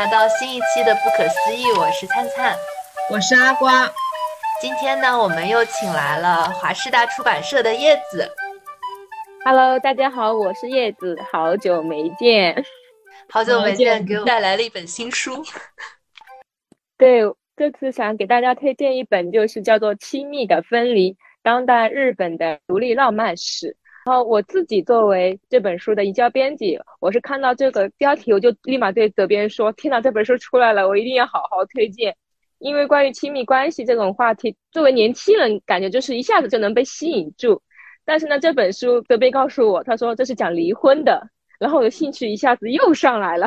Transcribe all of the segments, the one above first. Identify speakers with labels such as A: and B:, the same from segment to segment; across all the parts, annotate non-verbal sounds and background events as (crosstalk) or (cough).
A: 来到新一期的《不可思议》，我是灿灿，
B: 我是阿瓜。
A: 今天呢，我们又请来了华师大出版社的叶子。
C: Hello，大家好，我是叶子，好久没见，
A: 好久没见，给我带来了一本新书。
C: 对，这次想给大家推荐一本，就是叫做《亲密的分离：当代日本的独立浪漫史》。哦我自己作为这本书的移交编辑，我是看到这个标题，我就立马对责编说：“天哪，这本书出来了，我一定要好好推荐。”因为关于亲密关系这种话题，作为年轻人，感觉就是一下子就能被吸引住。但是呢，这本书责编告诉我，他说这是讲离婚的，然后我的兴趣一下子又上来了。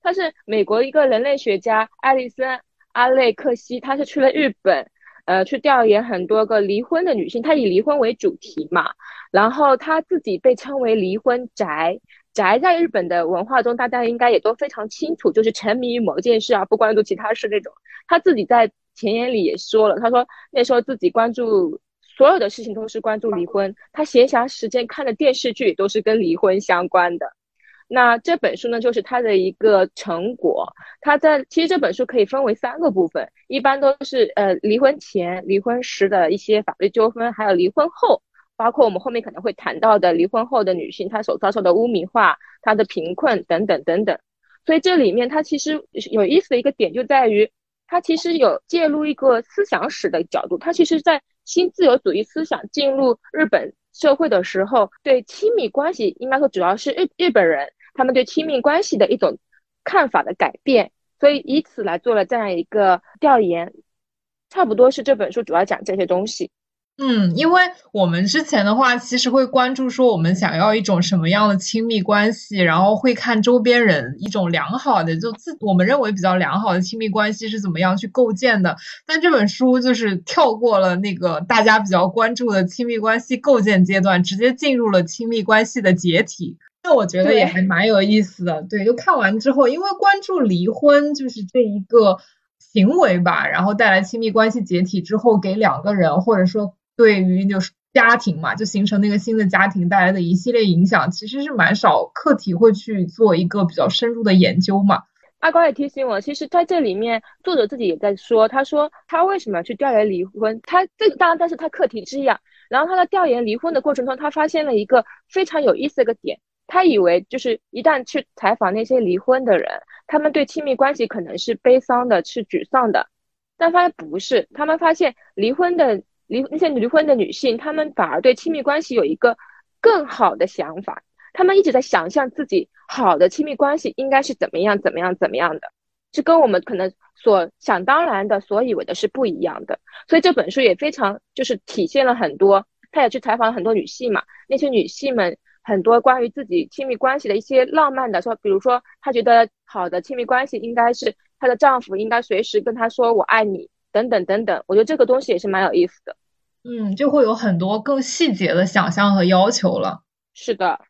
C: 他是美国一个人类学家艾丽森阿雷克西，他是去了日本。呃，去调研很多个离婚的女性，她以离婚为主题嘛，然后她自己被称为离婚宅。宅在日本的文化中，大家应该也都非常清楚，就是沉迷于某件事啊，不关注其他事那种。她自己在前言里也说了，她说那时候自己关注所有的事情都是关注离婚，她闲暇时间看的电视剧都是跟离婚相关的。那这本书呢，就是他的一个成果。他在其实这本书可以分为三个部分，一般都是呃离婚前、离婚时的一些法律纠纷，还有离婚后，包括我们后面可能会谈到的离婚后的女性她所遭受的污名化、她的贫困等等等等。所以这里面它其实有意思的一个点就在于，它其实有介入一个思想史的角度。它其实在新自由主义思想进入日本社会的时候，对亲密关系应该说主要是日日本人。他们对亲密关系的一种看法的改变，所以以此来做了这样一个调研，差不多是这本书主要讲这些东西。
B: 嗯，因为我们之前的话，其实会关注说我们想要一种什么样的亲密关系，然后会看周边人一种良好的，就自我们认为比较良好的亲密关系是怎么样去构建的。但这本书就是跳过了那个大家比较关注的亲密关系构建阶段，直接进入了亲密关系的解体。那我觉得也还蛮有意思的，对，就看完之后，因为关注离婚就是这一个行为吧，然后带来亲密关系解体之后，给两个人或者说对于就是家庭嘛，就形成那个新的家庭带来的一系列影响，其实是蛮少课题会去做一个比较深入的研究嘛。
C: 阿高也提醒我，其实在这里面作者自己也在说，他说他为什么去调研离婚，他这个当然，但是他课题之一啊。然后他在调研离婚的过程中，他发现了一个非常有意思的一个点。他以为就是一旦去采访那些离婚的人，他们对亲密关系可能是悲伤的，是沮丧的，但发现不是。他们发现离婚的离那些离婚的女性，她们反而对亲密关系有一个更好的想法。他们一直在想象自己好的亲密关系应该是怎么样怎么样怎么样的，是跟我们可能所想当然的、所以为的是不一样的。所以这本书也非常就是体现了很多。他也去采访了很多女性嘛，那些女性们。很多关于自己亲密关系的一些浪漫的说，比如说她觉得好的亲密关系应该是她的丈夫应该随时跟她说我爱你等等等等，我觉得这个东西也是蛮有意思的。
B: 嗯，就会有很多更细节的想象和要求了。
C: 是的。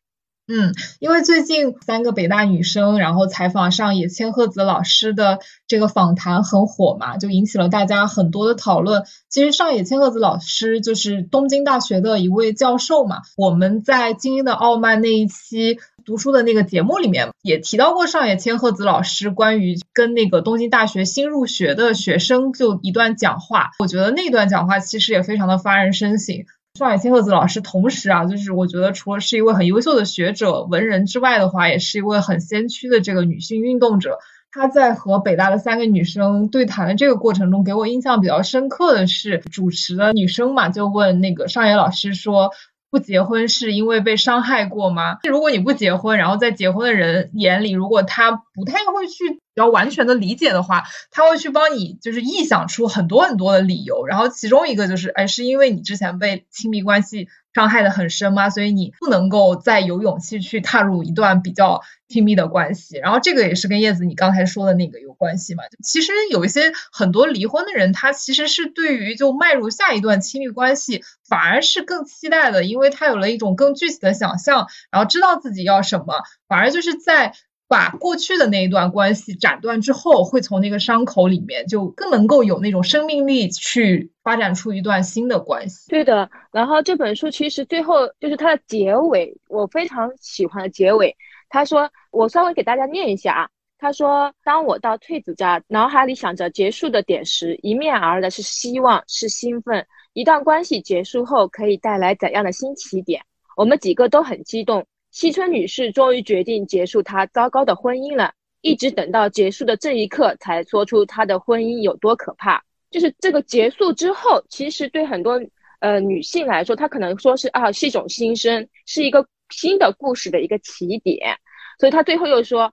B: 嗯，因为最近三个北大女生，然后采访上野千鹤子老师的这个访谈很火嘛，就引起了大家很多的讨论。其实上野千鹤子老师就是东京大学的一位教授嘛，我们在《精英的傲慢》那一期读书的那个节目里面也提到过上野千鹤子老师关于跟那个东京大学新入学的学生就一段讲话，我觉得那段讲话其实也非常的发人深省。上野千鹤子老师，同时啊，就是我觉得除了是一位很优秀的学者、文人之外的话，也是一位很先驱的这个女性运动者。她在和北大的三个女生对谈的这个过程中，给我印象比较深刻的是，主持的女生嘛，就问那个上野老师说。不结婚是因为被伤害过吗？如果你不结婚，然后在结婚的人眼里，如果他不太会去较完全的理解的话，他会去帮你就是臆想出很多很多的理由，然后其中一个就是，哎，是因为你之前被亲密关系。伤害的很深吗？所以你不能够再有勇气去踏入一段比较亲密的关系。然后这个也是跟叶子你刚才说的那个有关系嘛？其实有一些很多离婚的人，他其实是对于就迈入下一段亲密关系反而是更期待的，因为他有了一种更具体的想象，然后知道自己要什么，反而就是在。把过去的那一段关系斩断之后，会从那个伤口里面就更能够有那种生命力去发展出一段新的关系。
C: 对的，然后这本书其实最后就是它的结尾，我非常喜欢的结尾。他说，我稍微给大家念一下啊，他说：“当我到退子家，脑海里想着结束的点时，迎面而的是希望，是兴奋。一段关系结束后可以带来怎样的新起点？我们几个都很激动。西村女士终于决定结束她糟糕的婚姻了，一直等到结束的这一刻，才说出她的婚姻有多可怕。就是这个结束之后，其实对很多呃女性来说，她可能说是啊，是一种新生，是一个新的故事的一个起点。所以她最后又说。”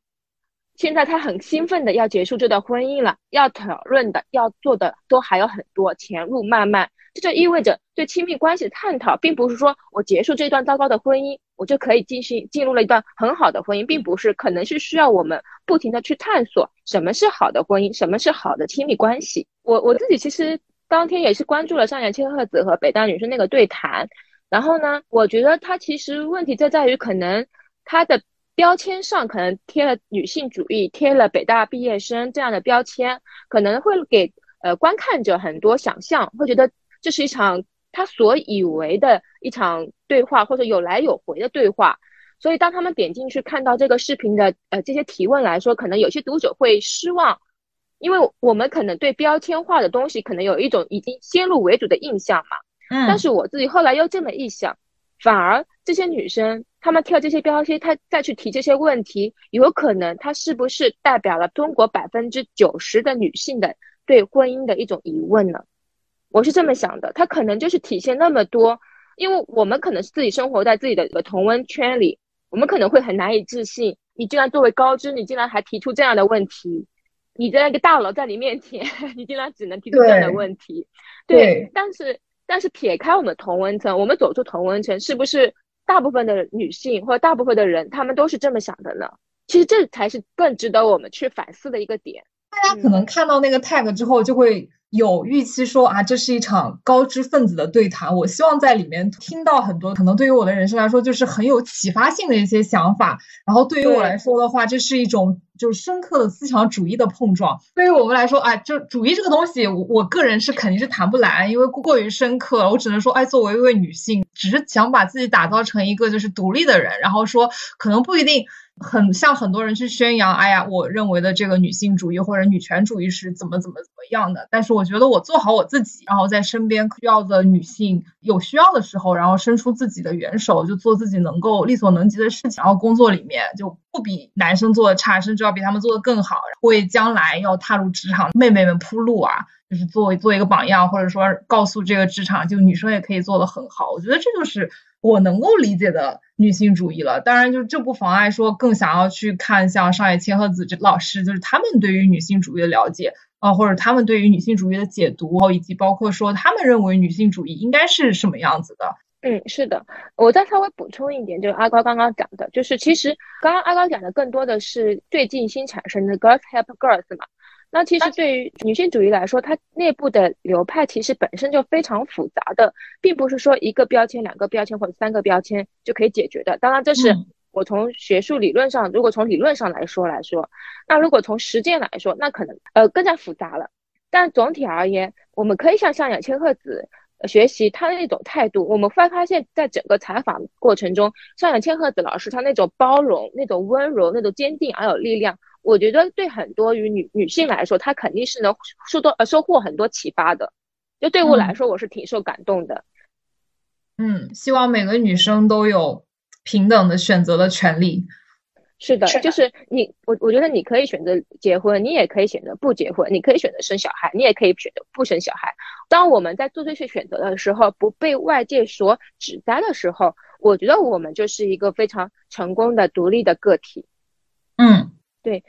C: 现在他很兴奋的要结束这段婚姻了，要讨论的、要做的都还有很多，前路漫漫。这就意味着对亲密关系的探讨，并不是说我结束这段糟糕的婚姻，我就可以进行进入了一段很好的婚姻，并不是，可能是需要我们不停的去探索什么是好的婚姻，什么是好的亲密关系。我我自己其实当天也是关注了上野千鹤子和北大女生那个对谈，然后呢，我觉得他其实问题就在于可能他的。标签上可能贴了女性主义，贴了北大毕业生这样的标签，可能会给呃观看者很多想象，会觉得这是一场他所以为的一场对话，或者有来有回的对话。所以当他们点进去看到这个视频的呃这些提问来说，可能有些读者会失望，因为我们可能对标签化的东西可能有一种已经先入为主的印象嘛。嗯。但是我自己后来又这么一想，反而这些女生。她们跳这些标签，她再去提这些问题，有可能她是不是代表了中国百分之九十的女性的对婚姻的一种疑问呢？我是这么想的，她可能就是体现那么多，因为我们可能是自己生活在自己的一个同温圈里，我们可能会很难以置信，你竟然作为高知，你竟然还提出这样的问题，你的那个大佬在你面前，(laughs) 你竟然只能提出这样的问题，对，但是但是撇开我们同温层，我们走出同温层，是不是？大部分的女性或者大部分的人，他们都是这么想的呢。其实这才是更值得我们去反思的一个点。
B: 大家可能看到那个 tag 之后，就会有预期说啊，这是一场高知分子的对谈。我希望在里面听到很多可能对于我的人生来说，就是很有启发性的一些想法。然后对于我来说的话，这是一种就是深刻的思想主义的碰撞。对于我们来说，哎，就主义这个东西，我我个人是肯定是谈不来，因为过于深刻。我只能说，哎，作为一位女性，只是想把自己打造成一个就是独立的人，然后说可能不一定。很像很多人去宣扬，哎呀，我认为的这个女性主义或者女权主义是怎么怎么怎么样的。但是我觉得我做好我自己，然后在身边需要的女性有需要的时候，然后伸出自己的援手，就做自己能够力所能及的事情。然后工作里面就不比男生做的差，甚至要比他们做的更好，为将来要踏入职场妹妹们铺路啊，就是作为做一个榜样，或者说告诉这个职场，就女生也可以做的很好。我觉得这就是。我能够理解的女性主义了，当然就这不妨碍说更想要去看像上野千鹤子这老师，就是他们对于女性主义的了解啊，或者他们对于女性主义的解读，以及包括说他们认为女性主义应该是什么样子的。
C: 嗯，是的，我再稍微补充一点，就是阿高刚刚讲的，就是其实刚刚阿高讲的更多的是最近新产生的 Girls Help Girls 嘛。那其实对于女性主义来说，它内部的流派其实本身就非常复杂的，并不是说一个标签、两个标签或者三个标签就可以解决的。当然，这是我从学术理论上，如果从理论上来说来说，那如果从实践来说，那可能呃更加复杂了。但总体而言，我们可以向向野千鹤子学习他的那种态度。我们会发现，在整个采访过程中，上野千鹤子老师他那种包容、那种温柔、那种坚定而有力量。我觉得对很多于女女性来说，她肯定是能受到呃收获很多启发的。就对我来说，我是挺受感动的。
B: 嗯，希望每个女生都有平等的选择的权利。
C: 是的，就是你我我觉得你可以选择结婚，你也可以选择不结婚，你可以选择生小孩，你也可以选择不生小孩。当我们在做这些选择的时候，不被外界所指摘的时候，我觉得我们就是一个非常成功的独立的个体。
B: 嗯，
C: 对。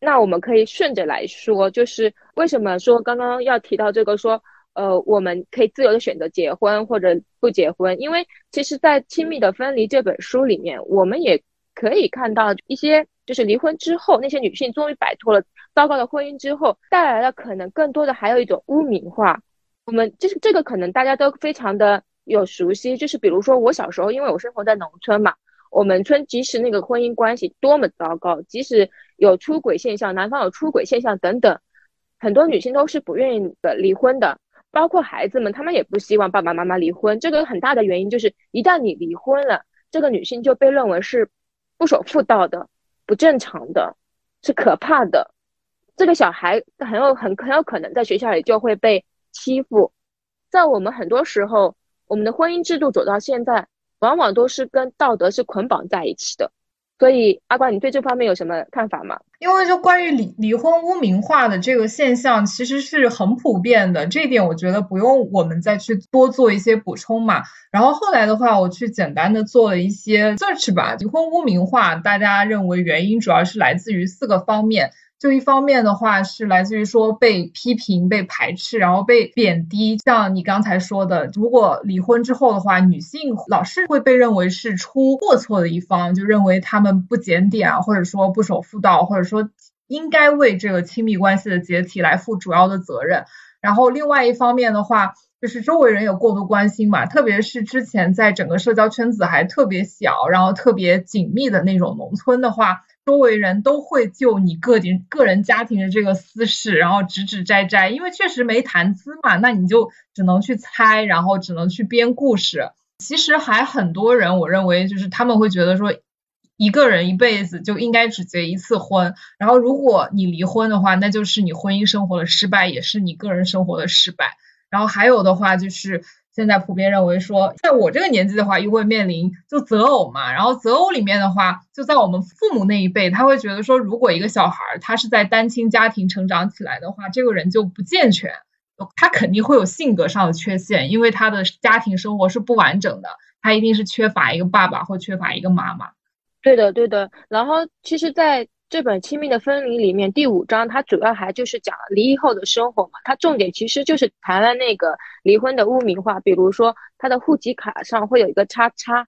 C: 那我们可以顺着来说，就是为什么说刚刚要提到这个，说呃，我们可以自由的选择结婚或者不结婚，因为其实，在《亲密的分离》这本书里面，我们也可以看到一些，就是离婚之后，那些女性终于摆脱了糟糕的婚姻之后，带来了可能更多的还有一种污名化。我们就是这个，可能大家都非常的有熟悉，就是比如说我小时候，因为我生活在农村嘛。我们村即使那个婚姻关系多么糟糕，即使有出轨现象，男方有出轨现象等等，很多女性都是不愿意的离婚的，包括孩子们，他们也不希望爸爸妈妈离婚。这个很大的原因就是，一旦你离婚了，这个女性就被认为是不守妇道的、不正常的。是可怕的。这个小孩很有很很有可能在学校里就会被欺负。在我们很多时候，我们的婚姻制度走到现在，往往都是跟道德是捆绑在一起的。所以，阿瓜，你对这方面有什么看法吗？
B: 因为就关于离离婚污名化的这个现象，其实是很普遍的，这一点我觉得不用我们再去多做一些补充嘛。然后后来的话，我去简单的做了一些 search 吧，离婚污名化，大家认为原因主要是来自于四个方面。就一方面的话是来自于说被批评、被排斥，然后被贬低。像你刚才说的，如果离婚之后的话，女性老是会被认为是出过错的一方，就认为他们不检点啊，或者说不守妇道，或者说应该为这个亲密关系的解体来负主要的责任。然后另外一方面的话，就是周围人有过度关心嘛，特别是之前在整个社交圈子还特别小，然后特别紧密的那种农村的话。周围人都会就你个人个人家庭的这个私事，然后指指摘摘，因为确实没谈资嘛，那你就只能去猜，然后只能去编故事。其实还很多人，我认为就是他们会觉得说，一个人一辈子就应该只结一次婚，然后如果你离婚的话，那就是你婚姻生活的失败，也是你个人生活的失败。然后还有的话就是。现在普遍认为说，在我这个年纪的话，又会面临就择偶嘛。然后择偶里面的话，就在我们父母那一辈，他会觉得说，如果一个小孩他是在单亲家庭成长起来的话，这个人就不健全，他肯定会有性格上的缺陷，因为他的家庭生活是不完整的，他一定是缺乏一个爸爸或缺乏一个妈妈。
C: 对的，对的。然后其实，在这本《亲密的分离》里面，第五章它主要还就是讲离异后的生活嘛。它重点其实就是谈了那个离婚的污名化，比如说他的户籍卡上会有一个叉叉，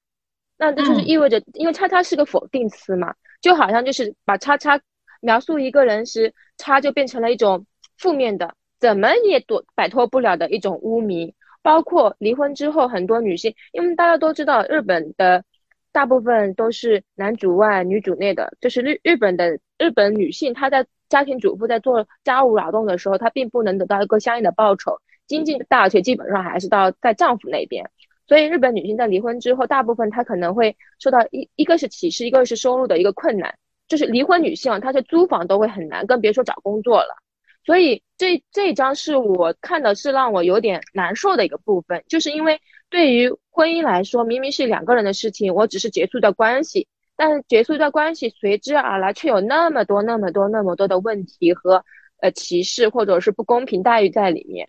C: 那这就是意味着，因为叉叉是个否定词嘛，就好像就是把叉叉描述一个人时，叉就变成了一种负面的，怎么也躲摆脱不了的一种污名。包括离婚之后，很多女性，因为大家都知道日本的。大部分都是男主外女主内的，就是日日本的日本女性，她在家庭主妇在做家务劳动的时候，她并不能得到一个相应的报酬，经济大权基本上还是到在丈夫那边。所以日本女性在离婚之后，大部分她可能会受到一一个是歧视，一个是收入的一个困难，就是离婚女性她是租房都会很难，更别说找工作了。所以这这一章是我看的是让我有点难受的一个部分，就是因为对于婚姻来说，明明是两个人的事情，我只是结束一段关系，但是结束一段关系随之而来却有那么多、那么多、那么多的问题和呃歧视或者是不公平待遇在里面。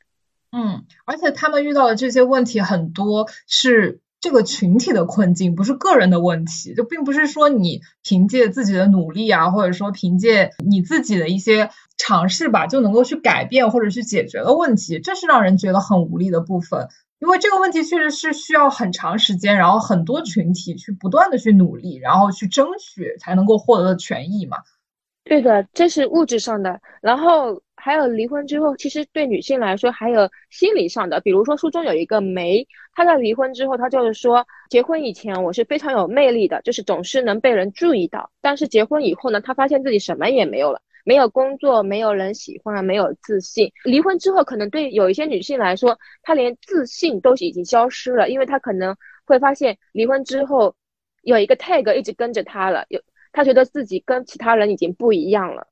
B: 嗯，而且他们遇到的这些问题很多是。这个群体的困境不是个人的问题，就并不是说你凭借自己的努力啊，或者说凭借你自己的一些尝试吧，就能够去改变或者去解决的问题，这是让人觉得很无力的部分。因为这个问题确实是需要很长时间，然后很多群体去不断的去努力，然后去争取才能够获得的权益嘛。
C: 对的，这是物质上的，然后还有离婚之后，其实对女性来说还有心理上的。比如说书中有一个梅，她在离婚之后，她就是说，结婚以前我是非常有魅力的，就是总是能被人注意到。但是结婚以后呢，她发现自己什么也没有了，没有工作，没有人喜欢，没有自信。离婚之后，可能对有一些女性来说，她连自信都已经消失了，因为她可能会发现离婚之后有一个 tag 一直跟着她了，有。她觉得自己跟其他人已经不一样了，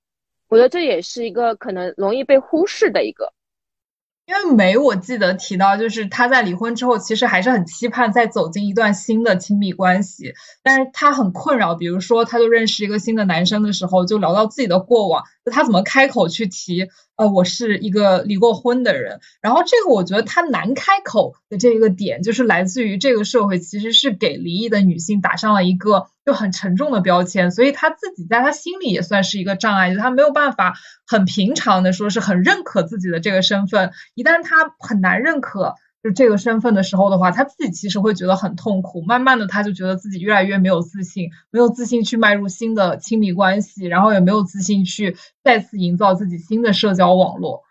C: 我觉得这也是一个可能容易被忽视的一个。
B: 因为梅，我记得提到，就是她在离婚之后，其实还是很期盼再走进一段新的亲密关系，但是她很困扰，比如说，她就认识一个新的男生的时候，就聊到自己的过往，就她怎么开口去提。呃，我是一个离过婚的人，然后这个我觉得他难开口的这个点，就是来自于这个社会其实是给离异的女性打上了一个就很沉重的标签，所以他自己在他心里也算是一个障碍，就他没有办法很平常的说是很认可自己的这个身份，一旦他很难认可。就这个身份的时候的话，他自己其实会觉得很痛苦。慢慢的，他就觉得自己越来越没有自信，没有自信去迈入新的亲密关系，然后也没有自信去再次营造自己新的社交网络。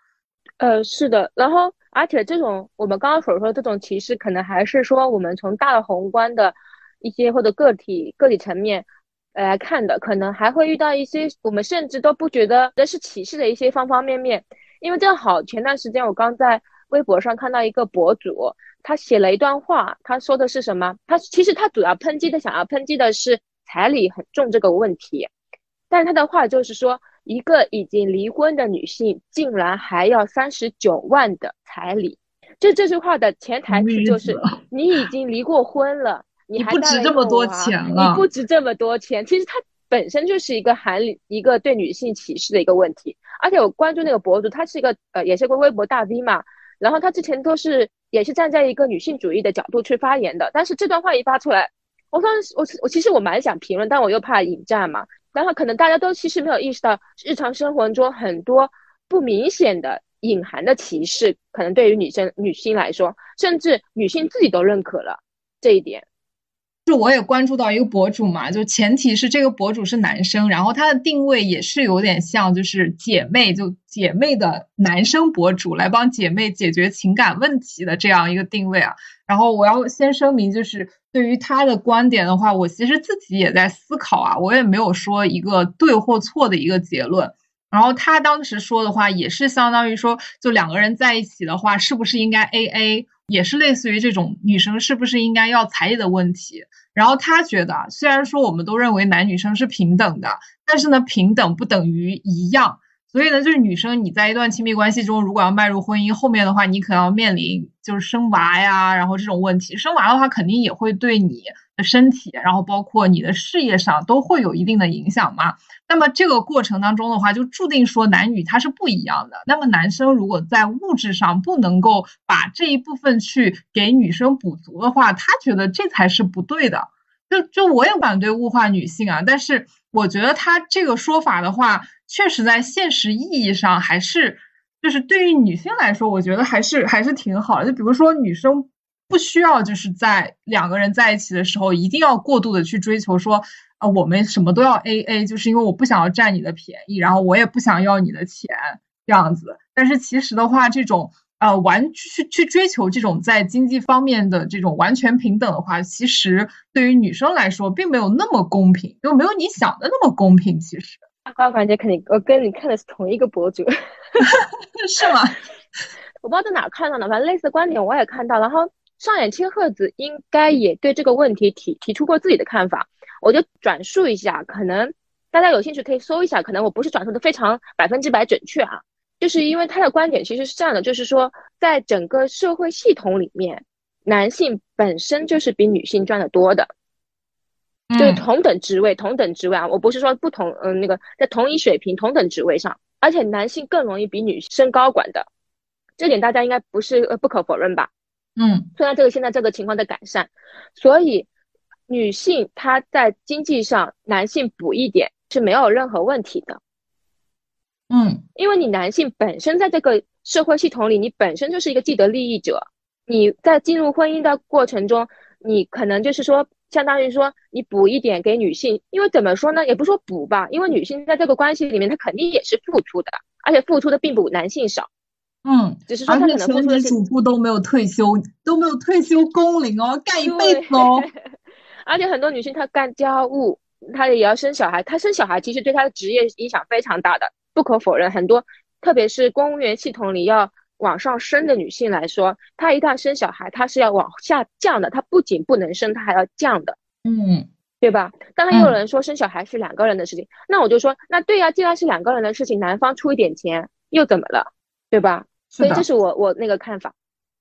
C: 呃，是的。然后，而且这种我们刚刚所说的这种歧视，可能还是说我们从大的宏观的一些或者个体个体层面来看的，可能还会遇到一些我们甚至都不觉得这是歧视的一些方方面面。因为正好前段时间我刚在。微博上看到一个博主，他写了一段话，他说的是什么？他其实他主要抨击的，想要抨击的是彩礼很重这个问题。但是他的话就是说，一个已经离婚的女性竟然还要三十九万的彩礼。这这句话的潜台词就是，你已经离过婚了，
B: 你
C: 还
B: 不值这么多钱了，
C: 你不值这么多钱。其实它本身就是一个含一个对女性歧视的一个问题。而且我关注那个博主，他是一个呃，也是个微博大 V 嘛，然后他之前都是也是站在一个女性主义的角度去发言的。但是这段话一发出来，我当时我我其实我蛮想评论，但我又怕引战嘛。然后可能大家都其实没有意识到，日常生活中很多不明显的。隐含的歧视，可能对于女生、女性来说，甚至女性自己都认可了这一点。
B: 就我也关注到一个博主嘛，就前提是这个博主是男生，然后他的定位也是有点像就是姐妹，就姐妹的男生博主来帮姐妹解决情感问题的这样一个定位啊。然后我要先声明，就是对于他的观点的话，我其实自己也在思考啊，我也没有说一个对或错的一个结论。然后他当时说的话也是相当于说，就两个人在一起的话，是不是应该 A A，也是类似于这种女生是不是应该要彩礼的问题。然后他觉得，虽然说我们都认为男女生是平等的，但是呢，平等不等于一样。所以呢，就是女生你在一段亲密关系中，如果要迈入婚姻，后面的话，你可能要面临就是生娃呀，然后这种问题。生娃的话，肯定也会对你身体，然后包括你的事业上都会有一定的影响嘛。那么这个过程当中的话，就注定说男女他是不一样的。那么男生如果在物质上不能够把这一部分去给女生补足的话，他觉得这才是不对的。就就我也反对物化女性啊，但是我觉得他这个说法的话，确实在现实意义上还是就是对于女性来说，我觉得还是还是挺好的。就比如说女生不需要就是在两个人在一起的时候一定要过度的去追求说。啊，我们什么都要 A A，就是因为我不想要占你的便宜，然后我也不想要你的钱这样子。但是其实的话，这种呃完去去追求这种在经济方面的这种完全平等的话，其实对于女生来说并没有那么公平，就没有你想的那么公平。其实，
C: 我感觉肯定我跟你看的是同一个博主，(laughs)
B: 是吗？
C: 我不知道在哪看到的，反正类似的观点我也看到。然后上野千鹤子应该也对这个问题提提出过自己的看法。我就转述一下，可能大家有兴趣可以搜一下，可能我不是转述的非常百分之百准确啊，就是因为他的观点其实是这样的，就是说在整个社会系统里面，男性本身就是比女性赚的多的，就是同等职位，同等职位啊，我不是说不同，嗯，那个在同一水平、同等职位上，而且男性更容易比女生高管的，这点大家应该不是呃不可否认吧？
B: 嗯，
C: 虽然这个现在这个情况在改善，所以。女性她在经济上，男性补一点是没有任何问题的。
B: 嗯，
C: 因为你男性本身在这个社会系统里，你本身就是一个既得利益者。你在进入婚姻的过程中，你可能就是说，相当于说你补一点给女性，因为怎么说呢，也不说补吧，因为女性在这个关系里面，她肯定也是付出的，而且付出的并不男性少。
B: 嗯，
C: 只是说她可能付出的
B: 主妇都没有退休，都没有退休工龄哦，干一辈子哦。(laughs)
C: 而且很多女性她干家务，她也要生小孩。她生小孩其实对她的职业影响非常大的，不可否认。很多，特别是公务员系统里要往上升的女性来说，她一旦生小孩，她是要往下降的。她不仅不能生，她还要降的。
B: 嗯，
C: 对吧？当然也有人说生小孩是两个人的事情，那我就说，那对呀，既然是两个人的事情，男方出一点钱又怎么了？对吧？所以这是我我那个看法。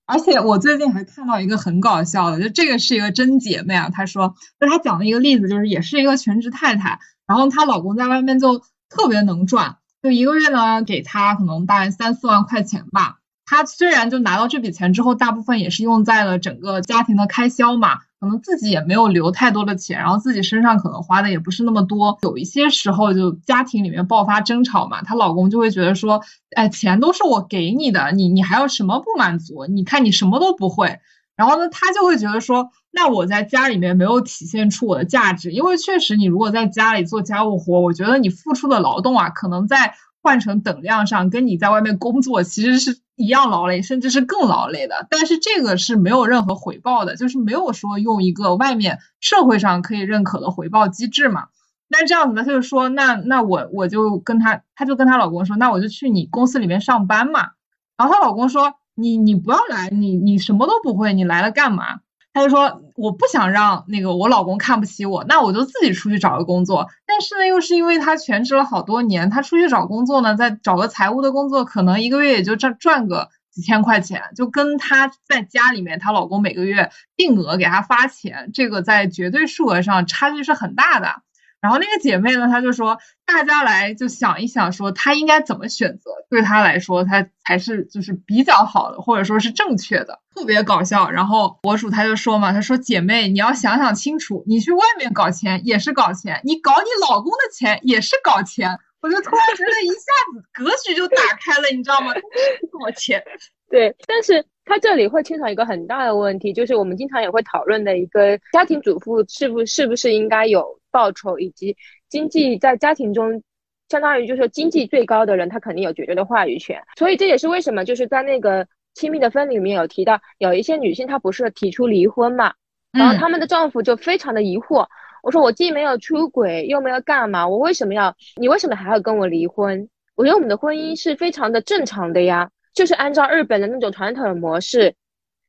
B: 而且我最近还看到一个很搞笑的，就这个是一个真姐妹啊。她说，就她讲的一个例子，就是也是一个全职太太，然后她老公在外面就特别能赚，就一个月呢给她可能大概三四万块钱吧。她虽然就拿到这笔钱之后，大部分也是用在了整个家庭的开销嘛。可能自己也没有留太多的钱，然后自己身上可能花的也不是那么多。有一些时候就家庭里面爆发争吵嘛，她老公就会觉得说，哎，钱都是我给你的，你你还要什么不满足？你看你什么都不会。然后呢，他就会觉得说，那我在家里面没有体现出我的价值，因为确实你如果在家里做家务活，我觉得你付出的劳动啊，可能在。换成等量上，跟你在外面工作其实是一样劳累，甚至是更劳累的。但是这个是没有任何回报的，就是没有说用一个外面社会上可以认可的回报机制嘛。那这样子呢，他就说，那那我我就跟他，他就跟他老公说，那我就去你公司里面上班嘛。然后她老公说，你你不要来，你你什么都不会，你来了干嘛？他就说我不想让那个我老公看不起我，那我就自己出去找个工作。但是呢，又是因为他全职了好多年，他出去找工作呢，再找个财务的工作，可能一个月也就赚赚个几千块钱，就跟他在家里面，她老公每个月定额给她发钱，这个在绝对数额上差距是很大的。然后那个姐妹呢，她就说，大家来就想一想，说她应该怎么选择，对她来说，她才是就是比较好的，或者说是正确的，特别搞笑。然后博主他就说嘛，他说姐妹，你要想想清楚，你去外面搞钱也是搞钱，你搞你老公的钱也是搞钱。我就突然觉得一下子格局就打开了，你知道吗？搞钱，(laughs)
C: 对，但是他这里会牵扯一个很大的问题，就是我们经常也会讨论的一个家庭主妇是不是不是应该有。报酬以及经济在家庭中，相当于就是说经济最高的人，他肯定有绝对的话语权。所以这也是为什么就是在那个亲密的分离里面有提到，有一些女性她不是提出离婚嘛，然后他们的丈夫就非常的疑惑。我说我既没有出轨，又没有干嘛，我为什么要你为什么还要跟我离婚？我觉得我们的婚姻是非常的正常的呀，就是按照日本的那种传统的模式。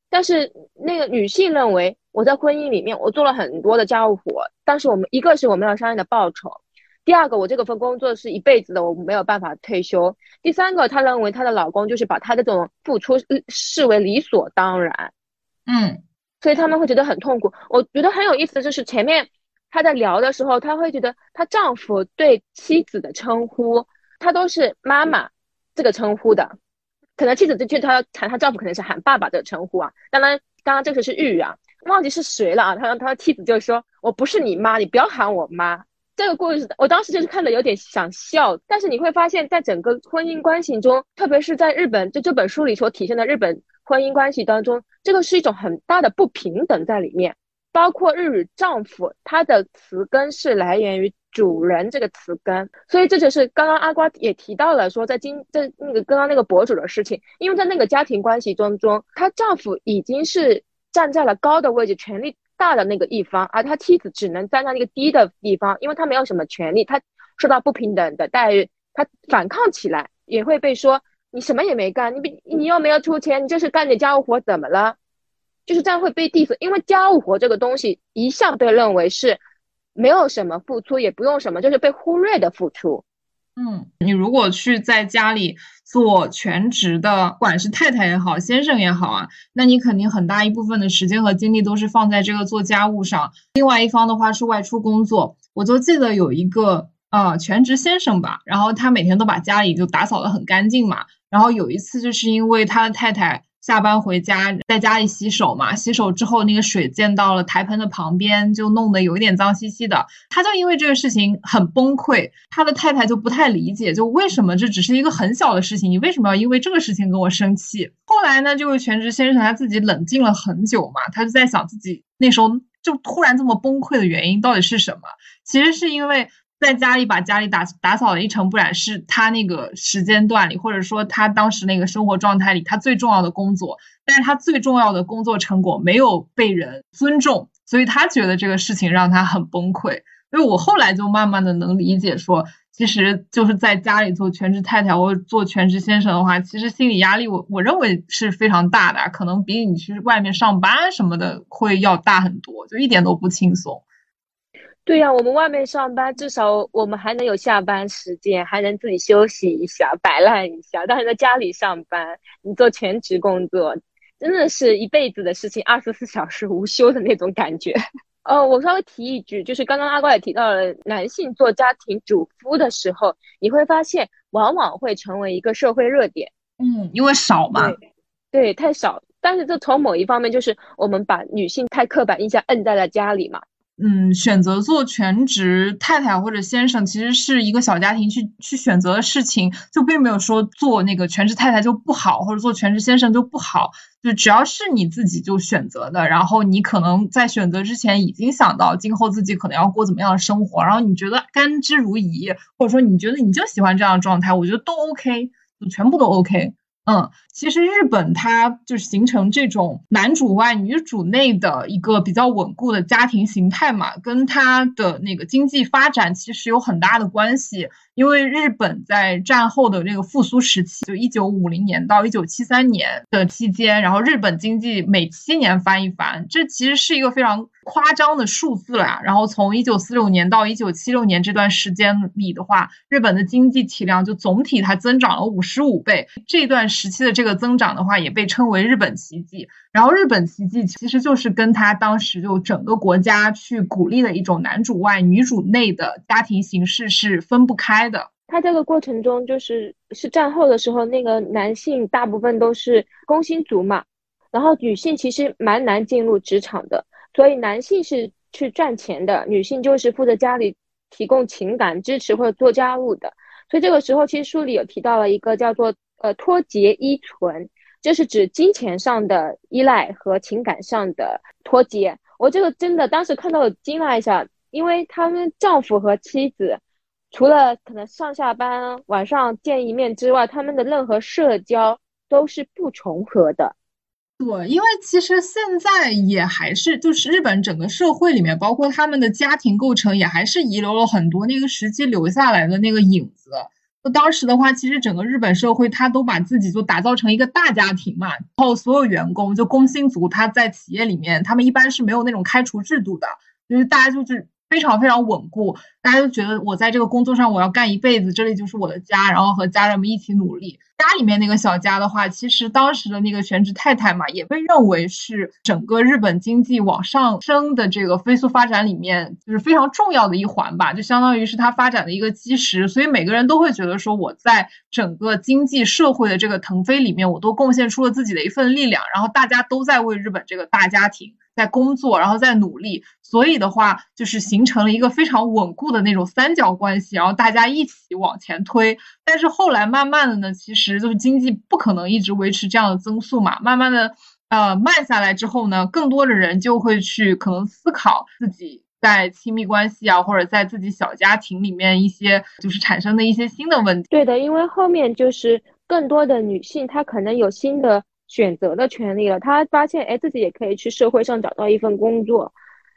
C: 但是那个女性认为。我在婚姻里面，我做了很多的家务活，但是我们一个是我没有相应的报酬，第二个我这个份工作是一辈子的，我没有办法退休，第三个她认为她的老公就是把她的这种付出视为理所当然，
B: 嗯，
C: 所以他们会觉得很痛苦。我觉得很有意思的就是前面她在聊的时候，她会觉得她丈夫对妻子的称呼，她都是妈妈这个称呼的，可能妻子就就她谈她丈夫可能是喊爸爸这个称呼啊，当然刚刚这个是日语啊。忘记是谁了啊？他他妻子就说：“我不是你妈，你不要喊我妈。”这个故事，我当时就是看的有点想笑。但是你会发现在整个婚姻关系中，特别是在日本，就这本书里所体现的日本婚姻关系当中，这个是一种很大的不平等在里面。包括日语丈夫，他的词根是来源于主人这个词根，所以这就是刚刚阿瓜也提到了说，在今在那个刚刚那个博主的事情，因为在那个家庭关系当中，她丈夫已经是。站在了高的位置，权力大的那个一方，而他妻子只能站在那个低的地方，因为他没有什么权利，他受到不平等的待遇，他反抗起来也会被说你什么也没干，你你又没有出钱，你就是干点家务活怎么了？就是这样会被 diss，因为家务活这个东西一向被认为是没有什么付出，也不用什么，就是被忽略的付出。
B: 嗯，你如果去在家里做全职的，不管是太太也好，先生也好啊，那你肯定很大一部分的时间和精力都是放在这个做家务上。另外一方的话是外出工作。我就记得有一个呃全职先生吧，然后他每天都把家里就打扫的很干净嘛。然后有一次就是因为他的太太。下班回家，在家里洗手嘛，洗手之后那个水溅到了台盆的旁边，就弄得有一点脏兮兮的。他就因为这个事情很崩溃，他的太太就不太理解，就为什么这只是一个很小的事情，你为什么要因为这个事情跟我生气？后来呢，这位全职先生他自己冷静了很久嘛，他就在想自己那时候就突然这么崩溃的原因到底是什么？其实是因为。在家里把家里打打扫的一尘不染，是他那个时间段里，或者说他当时那个生活状态里，他最重要的工作。但是他最重要的工作成果没有被人尊重，所以他觉得这个事情让他很崩溃。所以我后来就慢慢的能理解，说其实就是在家里做全职太太或者做全职先生的话，其实心理压力我我认为是非常大的，可能比你去外面上班什么的会要大很多，就一点都不轻松。
C: 对呀，我们外面上班，至少我们还能有下班时间，还能自己休息一下、摆烂一下。但是在家里上班，你做全职工作，真的是一辈子的事情，二十四小时无休的那种感觉。哦，(laughs) 我稍微提一句，就是刚刚阿瓜也提到了，男性做家庭主夫的时候，你会发现往往会成为一个社会热点。
B: 嗯，因为少嘛。
C: 对，太少。但是这从某一方面，就是我们把女性太刻板印象摁在了家里嘛。
B: 嗯，选择做全职太太或者先生，其实是一个小家庭去去选择的事情，就并没有说做那个全职太太就不好，或者做全职先生就不好，就只要是你自己就选择的，然后你可能在选择之前已经想到今后自己可能要过怎么样的生活，然后你觉得甘之如饴，或者说你觉得你就喜欢这样的状态，我觉得都 OK，就全部都 OK。嗯，其实日本它就是形成这种男主外女主内的一个比较稳固的家庭形态嘛，跟它的那个经济发展其实有很大的关系。因为日本在战后的这个复苏时期，就一九五零年到一九七三年的期间，然后日本经济每七年翻一番，这其实是一个非常夸张的数字了呀。然后从一九四六年到一九七六年这段时间里的话，日本的经济体量就总体它增长了五十五倍，这段时期的这个增长的话，也被称为日本奇迹。然后日本奇迹其实就是跟他当时就整个国家去鼓励的一种男主外女主内的家庭形式是分不开的。
C: 他这个过程中就是是战后的时候，那个男性大部分都是工薪族嘛，然后女性其实蛮难进入职场的，所以男性是去赚钱的，女性就是负责家里提供情感支持或者做家务的。所以这个时候，其实书里有提到了一个叫做呃脱节依存。就是指金钱上的依赖和情感上的脱节。我这个真的当时看到了惊了一下，因为他们丈夫和妻子除了可能上下班晚上见一面之外，他们的任何社交都是不重合的。
B: 对，因为其实现在也还是就是日本整个社会里面，包括他们的家庭构成，也还是遗留了很多那个时期留下来的那个影子。那当时的话，其实整个日本社会，他都把自己就打造成一个大家庭嘛，然后所有员工就工薪族，他在企业里面，他们一般是没有那种开除制度的，就是大家就是非常非常稳固。大家都觉得我在这个工作上我要干一辈子，这里就是我的家，然后和家人们一起努力。家里面那个小家的话，其实当时的那个全职太太嘛，也被认为是整个日本经济往上升的这个飞速发展里面就是非常重要的一环吧，就相当于是它发展的一个基石。所以每个人都会觉得说，我在整个经济社会的这个腾飞里面，我都贡献出了自己的一份力量，然后大家都在为日本这个大家庭在工作，然后在努力。所以的话，就是形成了一个非常稳固。的那种三角关系，然后大家一起往前推。但是后来慢慢的呢，其实就是经济不可能一直维持这样的增速嘛。慢慢的，呃，慢下来之后呢，更多的人就会去可能思考自己在亲密关系啊，或者在自己小家庭里面一些就是产生的一些新的问题。
C: 对的，因为后面就是更多的女性，她可能有新的选择的权利了。她发现，哎，自己也可以去社会上找到一份工作。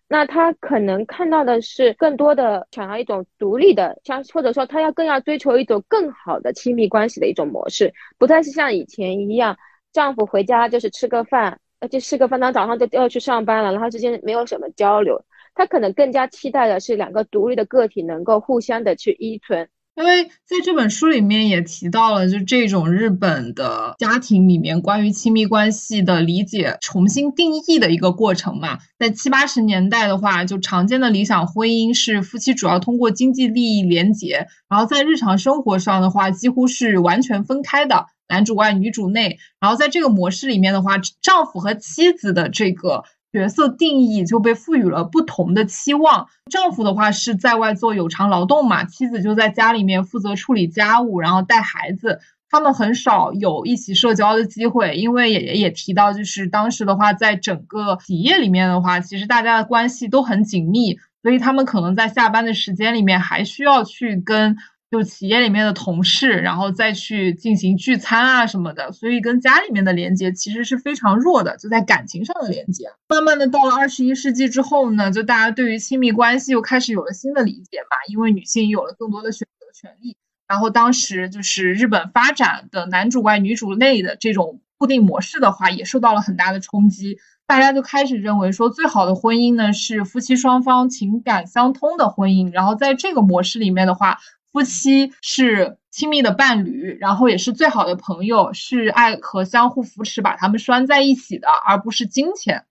C: 那他可能看到的是更多的想要一种独立的，像或者说他要更要追求一种更好的亲密关系的一种模式，不再是像以前一样，丈夫回家就是吃个饭，呃，就吃个饭，当早上就要去上班了，然后之间没有什么交流。他可能更加期待的是两个独立的个体能够互相的去依存。
B: 因为在这本书里面也提到了，就这种日本的家庭里面关于亲密关系的理解重新定义的一个过程嘛。在七八十年代的话，就常见的理想婚姻是夫妻主要通过经济利益连结，然后在日常生活上的话几乎是完全分开的，男主外女主内。然后在这个模式里面的话，丈夫和妻子的这个。角色定义就被赋予了不同的期望。丈夫的话是在外做有偿劳动嘛，妻子就在家里面负责处理家务，然后带孩子。他们很少有一起社交的机会，因为也也提到，就是当时的话，在整个企业里面的话，其实大家的关系都很紧密，所以他们可能在下班的时间里面还需要去跟。就企业里面的同事，然后再去进行聚餐啊什么的，所以跟家里面的连接其实是非常弱的，就在感情上的连接。慢慢的到了二十一世纪之后呢，就大家对于亲密关系又开始有了新的理解嘛，因为女性有了更多的选择权利。然后当时就是日本发展的男主外女主内的这种固定模式的话，也受到了很大的冲击。大家就开始认为说，最好的婚姻呢是夫妻双方情感相通的婚姻。然后在这个模式里面的话。夫妻是亲密的伴侣，然后也是最好的朋友，是爱和相互扶持把他们拴在一起的，而不是金钱。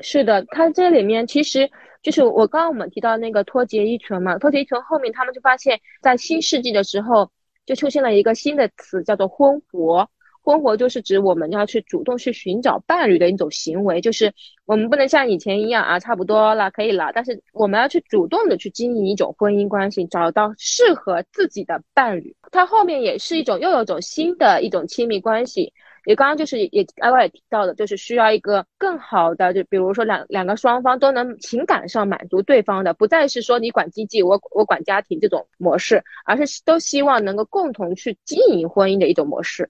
C: 是的，它这里面其实就是我刚刚我们提到那个脱节依存嘛，脱节依存后面他们就发现，在新世纪的时候就出现了一个新的词，叫做婚活。婚活就是指我们要去主动去寻找伴侣的一种行为，就是我们不能像以前一样啊，差不多了可以了，但是我们要去主动的去经营一种婚姻关系，找到适合自己的伴侣。它后面也是一种又有一种新的一种亲密关系，也刚刚就是也刚刚也提到的，就是需要一个更好的，就比如说两两个双方都能情感上满足对方的，不再是说你管经济我我管家庭这种模式，而是都希望能够共同去经营婚姻的一种模式。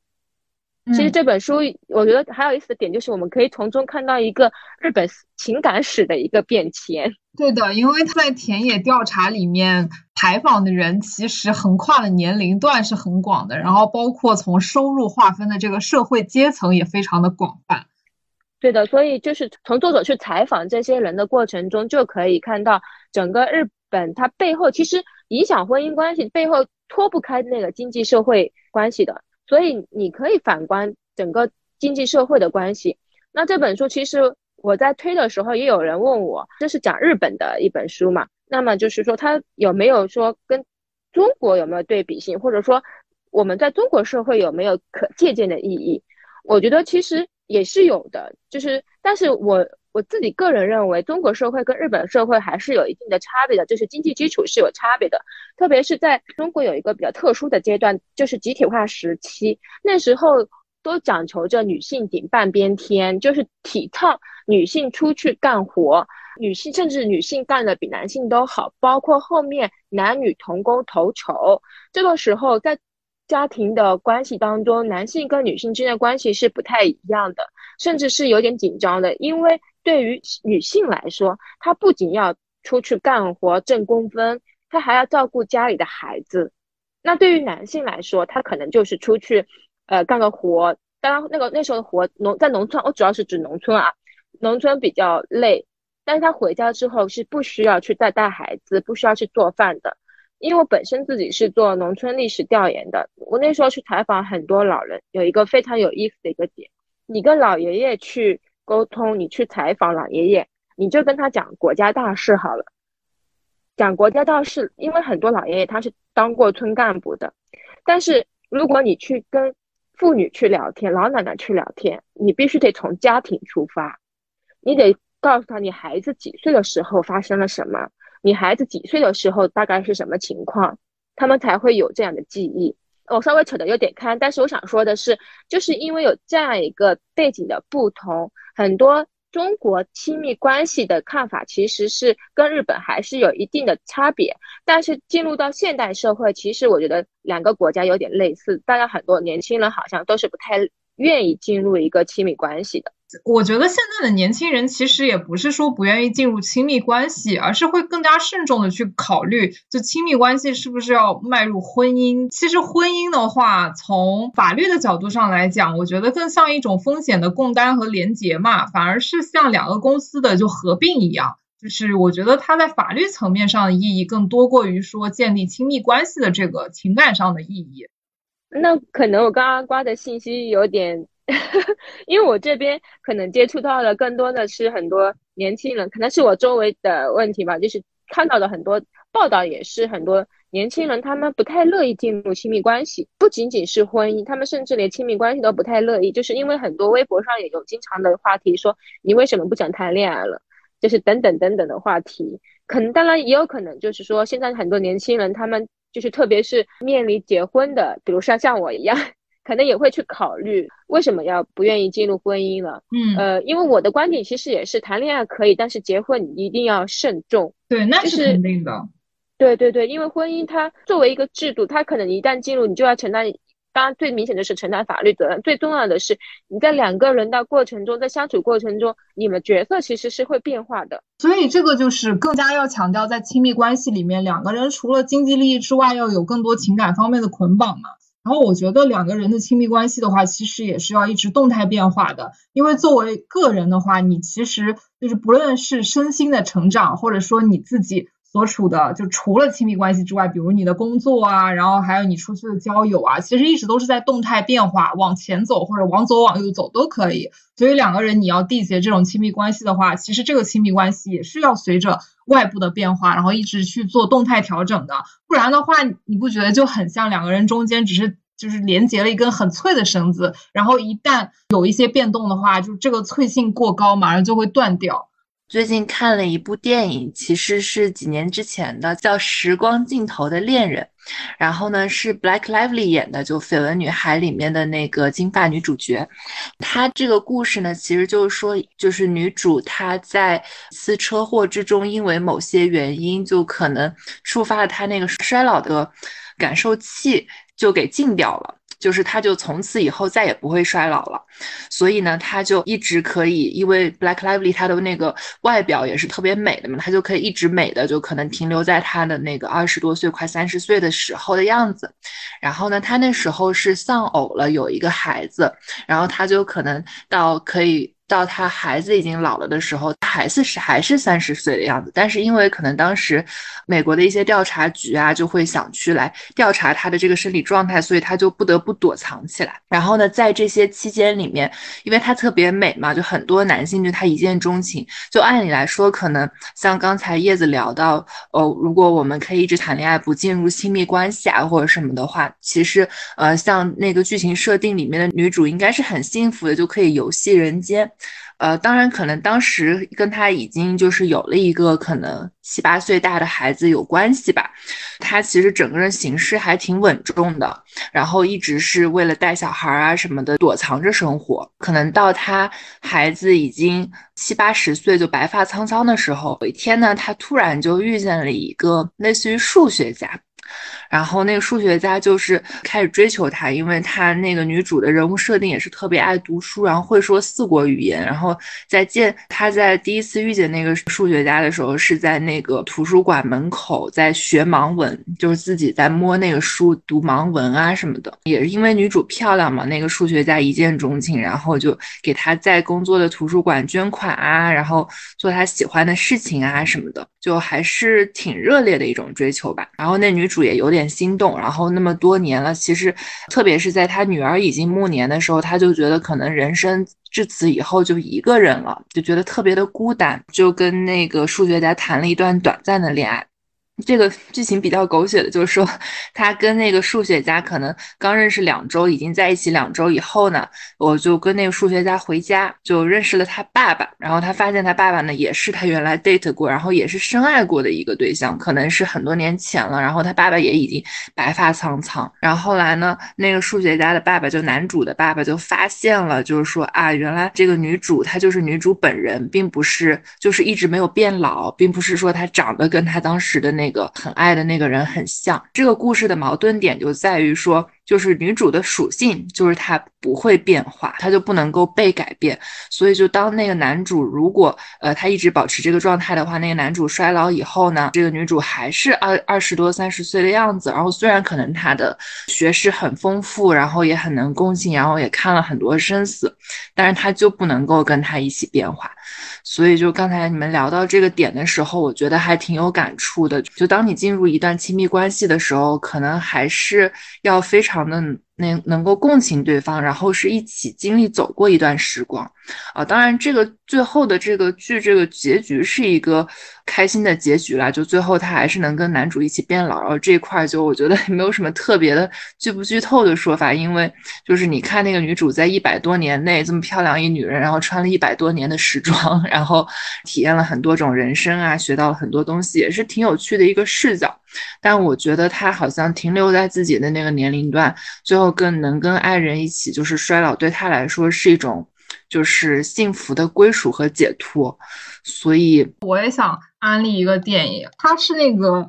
C: 其实这本书我觉得还有意思的点就是，我们可以从中看到一个日本情感史的一个变迁。
B: 对的，因为他在田野调查里面采访的人其实横跨的年龄段是很广的，然后包括从收入划分的这个社会阶层也非常的广泛。
C: 对的，所以就是从作者去采访这些人的过程中，就可以看到整个日本它背后其实影响婚姻关系背后脱不开那个经济社会关系的，所以你可以反观整个经济社会的关系。那这本书其实。我在推的时候，也有人问我，这是讲日本的一本书嘛？那么就是说，它有没有说跟中国有没有对比性，或者说我们在中国社会有没有可借鉴的意义？我觉得其实也是有的，就是，但是我我自己个人认为，中国社会跟日本社会还是有一定的差别的，就是经济基础是有差别的，特别是在中国有一个比较特殊的阶段，就是集体化时期，那时候。都讲求着女性顶半边天，就是提倡女性出去干活，女性甚至女性干的比男性都好，包括后面男女同工同酬。这个时候在家庭的关系当中，男性跟女性之间的关系是不太一样的，甚至是有点紧张的，因为对于女性来说，她不仅要出去干活挣工分，她还要照顾家里的孩子。那对于男性来说，他可能就是出去。呃，干个活，当然那个那时候的活农在农村，我主要是指农村啊，农村比较累，但是他回家之后是不需要去再带孩子，不需要去做饭的，因为我本身自己是做农村历史调研的，我那时候去采访很多老人，有一个非常有意思的一个点，你跟老爷爷去沟通，你去采访老爷爷，你就跟他讲国家大事好了，讲国家大事，因为很多老爷爷他是当过村干部的，但是如果你去跟妇女去聊天，老奶奶去聊天，你必须得从家庭出发，你得告诉他你孩子几岁的时候发生了什么，你孩子几岁的时候大概是什么情况，他们才会有这样的记忆。我稍微扯得有点开，但是我想说的是，就是因为有这样一个背景的不同，很多。中国亲密关系的看法其实是跟日本还是有一定的差别，但是进入到现代社会，其实我觉得两个国家有点类似，大家很多年轻人好像都是不太愿意进入一个亲密关系的。
B: 我觉得现在的年轻人其实也不是说不愿意进入亲密关系，而是会更加慎重的去考虑，就亲密关系是不是要迈入婚姻。其实婚姻的话，从法律的角度上来讲，我觉得更像一种风险的共担和连结嘛，反而是像两个公司的就合并一样。就是我觉得它在法律层面上的意义更多过于说建立亲密关系的这个情感上的意义。
C: 那可能我刚刚刮的信息有点。(laughs) 因为我这边可能接触到的更多的是很多年轻人，可能是我周围的问题吧，就是看到的很多报道也是很多年轻人他们不太乐意进入亲密关系，不仅仅是婚姻，他们甚至连亲密关系都不太乐意，就是因为很多微博上也有经常的话题说你为什么不想谈恋爱了，就是等等等等的话题，可能当然也有可能就是说现在很多年轻人他们就是特别是面临结婚的，比如说像我一样。可能也会去考虑为什么要不愿意进入婚姻了。
B: 嗯，
C: 呃，因为我的观点其实也是谈恋爱可以，但是结婚你一定要慎重。
B: 对，那是肯定的。
C: 对对对，因为婚姻它作为一个制度，它可能一旦进入，你就要承担。当然，最明显的是承担法律责任。最重要的是你在两个人的过程中，在相处过程中，你们角色其实是会变化的。
B: 所以这个就是更加要强调，在亲密关系里面，两个人除了经济利益之外，要有更多情感方面的捆绑嘛。然后我觉得两个人的亲密关系的话，其实也是要一直动态变化的。因为作为个人的话，你其实就是不论是身心的成长，或者说你自己所处的，就除了亲密关系之外，比如你的工作啊，然后还有你出去的交友啊，其实一直都是在动态变化，往前走或者往左往右走都可以。所以两个人你要缔结这种亲密关系的话，其实这个亲密关系也是要随着。外部的变化，然后一直去做动态调整的，不然的话，你不觉得就很像两个人中间只是就是连接了一根很脆的绳子，然后一旦有一些变动的话，就这个脆性过高，马上就会断掉。
A: 最近看了一部电影，其实是几年之前的，叫《时光尽头的恋人》，然后呢是 Black Lively 演的，就《绯闻女孩》里面的那个金发女主角。她这个故事呢，其实就是说，就是女主她在次车祸之中，因为某些原因，就可能触发了她那个衰老的感受器，就给禁掉了。就是他就从此以后再也不会衰老了。所以呢，他就一直可以，因为 Black Lively 他的那个外表也是特别美的嘛，他就可以一直美的，就可能停留在他的那个二十多岁、快三十岁的时候的样子。然后呢，他那时候是丧偶了，有一个孩子，然后他就可能到可以。到他孩子已经老了的时候，孩子是还是三十岁的样子。但是因为可能当时美国的一些调查局啊，就会想去来调查他的这个身体状态，所以他就不得不躲藏起来。然后呢，在这些期间里面，因为他特别美嘛，就很多男性对他一见钟情。就按理来说，可能像刚才叶子聊到，哦，如果我们可以一直谈恋爱，不进入亲密关系啊或者什么的话，其实呃，像那个剧情设定里面的女主应该是很幸福的，就可以游戏人间。呃，当然，可能当时跟他已经就是有了一个可能七八岁大的孩子有关系吧。他其实整个人行事还挺稳重的，然后一直是为了带小孩啊什么的躲藏着生活。可能到他孩子已经七八十岁就白发苍苍的时候，有一天呢，他突然就遇见了一个类似于数学家。然后那个数学家就是开始追求她，因为她那个女主的人物设定也是特别爱读书，然后会说四国语言。然后在见她在第一次遇见那个数学家的时候，是在那个图书馆门口在学盲文，就是自己在摸那个书读盲文啊什么的。也是因为女主漂亮嘛，那个数学家一见钟情，然后就给她在工作的图书馆捐款啊，然后做她喜欢的事情啊什么的，就还是挺热烈的一种追求吧。然后那女主也有点。点心动，然后那么多年了，其实特别是在他女儿已经暮年的时候，他就觉得可能人生至此以后就一个人了，就觉得特别的孤单，就跟那个数学家谈了一段短暂的恋爱。这个剧情比较狗血的，就是说他跟那个数学家可能刚认识两周，已经在一起两周以后呢，我就跟那个数学家回家，就认识了他爸爸。然后他发现他爸爸呢，也是他原来 date 过，然后也是深爱过的一个对象，可能是很多年前了。然后他爸爸也已经白发苍苍。然后后来呢，那个数学家的爸爸，就男主的爸爸，就发现了，就是说啊，原来这个女主她就是女主本人，并不是就是一直没有变老，并不是说她长得跟她当时的那。那个很爱的那个人很像，这个故事的矛盾点就在于说。就是女主的属性，就是她不会变化，她就不能够被改变。所以，就当那个男主如果呃他一直保持这个状态的话，那个男主衰老以后呢，这个女主还是二二十多三十岁的样子。然后虽然可能她的学识很丰富，然后也很能共情，然后也看了很多生死，但是她就不能够跟他一起变化。所以，就刚才你们聊到这个点的时候，我觉得还挺有感触的。就当你进入一段亲密关系的时候，可能还是要非常。常的能能够共情对方，然后是一起经历走过一段时光，啊，当然这个最后的这个剧这个结局是一个开心的结局啦，就最后他还是能跟男主一起变老，然后这一块就我觉得没有什么特别的剧不剧透的说法，因为就是你看那个女主在一百多年内这么漂亮一女人，然后穿了一百多年的时装，(laughs) 然后体验了很多种人生啊，学到了很多东西，也是挺有趣的一个视角。但我觉得他好像停留在自己的那个年龄段，最后更能跟爱人一起，就是衰老，对他来说是一种就是幸福的归属和解脱。所以
B: 我也想安利一个电影，它是那个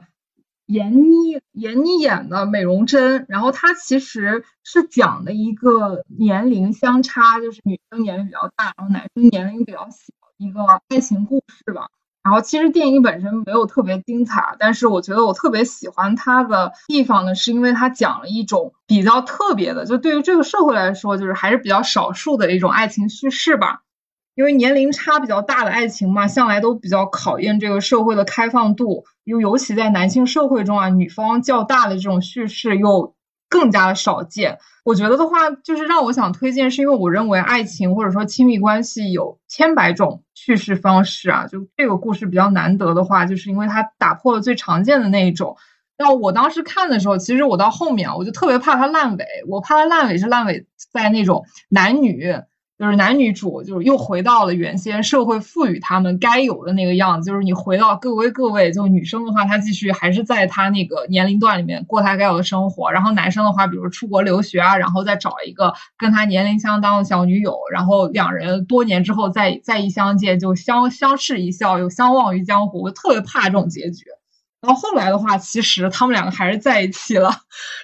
B: 闫妮闫妮演的《美容针》，然后它其实是讲的一个年龄相差，就是女生年龄比较大，然后男生年龄比较小一个爱情故事吧。然后其实电影本身没有特别精彩，但是我觉得我特别喜欢它的地方呢，是因为它讲了一种比较特别的，就对于这个社会来说，就是还是比较少数的一种爱情叙事吧。因为年龄差比较大的爱情嘛，向来都比较考验这个社会的开放度，又尤其在男性社会中啊，女方较大的这种叙事又更加的少见。我觉得的话，就是让我想推荐，是因为我认为爱情或者说亲密关系有千百种叙事方式啊，就这个故事比较难得的话，就是因为它打破了最常见的那一种。那我当时看的时候，其实我到后面我就特别怕它烂尾，我怕它烂尾是烂尾在那种男女。就是男女主，就是又回到了原先社会赋予他们该有的那个样子。就是你回到各归各位，就女生的话，她继续还是在她那个年龄段里面过她该有的生活。然后男生的话，比如出国留学啊，然后再找一个跟他年龄相当的小女友，然后两人多年之后再再一相见，就相相视一笑，又相忘于江湖。我特别怕这种结局。到后来的话，其实他们两个还是在一起了。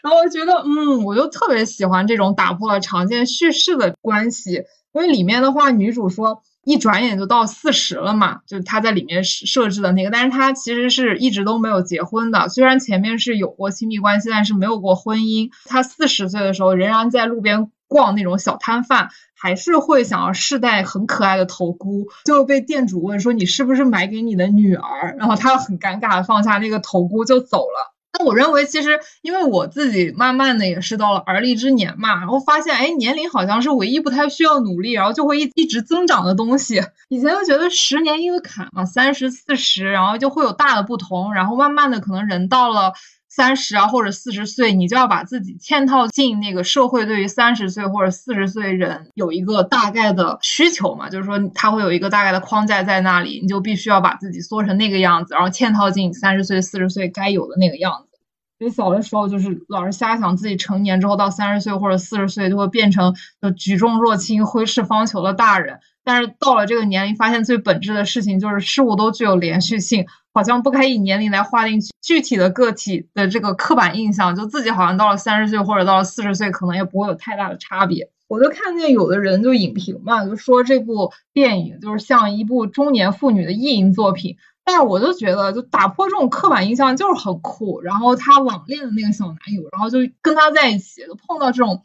B: 然后我觉得，嗯，我就特别喜欢这种打破了常见叙事的关系，因为里面的话，女主说。一转眼就到四十了嘛，就是他在里面设置的那个，但是她其实是一直都没有结婚的，虽然前面是有过亲密关系，但是没有过婚姻。她四十岁的时候仍然在路边逛那种小摊贩，还是会想要试戴很可爱的头箍，就被店主问说你是不是买给你的女儿，然后他很尴尬的放下那个头箍就走了。那我认为，其实因为我自己慢慢的也是到了而立之年嘛，然后发现，哎，年龄好像是唯一不太需要努力，然后就会一一直增长的东西。以前就觉得十年一个坎嘛，三十四十，然后就会有大的不同，然后慢慢的可能人到了三十啊或者四十岁，你就要把自己嵌套进那个社会对于三十岁或者四十岁人有一个大概的需求嘛，就是说他会有一个大概的框架在那里，你就必须要把自己缩成那个样子，然后嵌套进三十岁四十岁该有的那个样子。所以小的时候就是老是瞎想自己成年之后到三十岁或者四十岁就会变成就举重若轻、挥斥方遒的大人。但是到了这个年龄，发现最本质的事情就是事物都具有连续性，好像不该以年龄来划定具体的个体的这个刻板印象。就自己好像到了三十岁或者到了四十岁，可能也不会有太大的差别。我就看见有的人就影评嘛，就说这部电影就是像一部中年妇女的意淫作品。但是我就觉得，就打破这种刻板印象就是很酷。然后他网恋的那个小男友，然后就跟他在一起，就碰到这种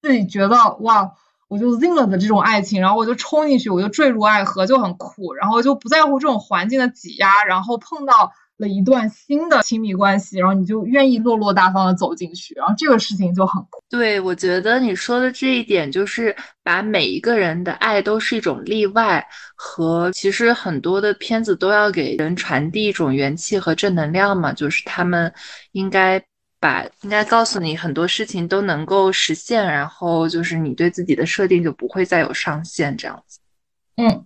B: 自己觉得哇，我就 z 了的这种爱情，然后我就冲进去，我就坠入爱河，就很酷。然后就不在乎这种环境的挤压，然后碰到。了一段新的亲密关系，然后你就愿意落落大方的走进去，然后这个事情就很酷
A: 对。我觉得你说的这一点，就是把每一个人的爱都是一种例外，和其实很多的片子都要给人传递一种元气和正能量嘛，就是他们应该把应该告诉你很多事情都能够实现，然后就是你对自己的设定就不会再有上限这样子。
B: 嗯，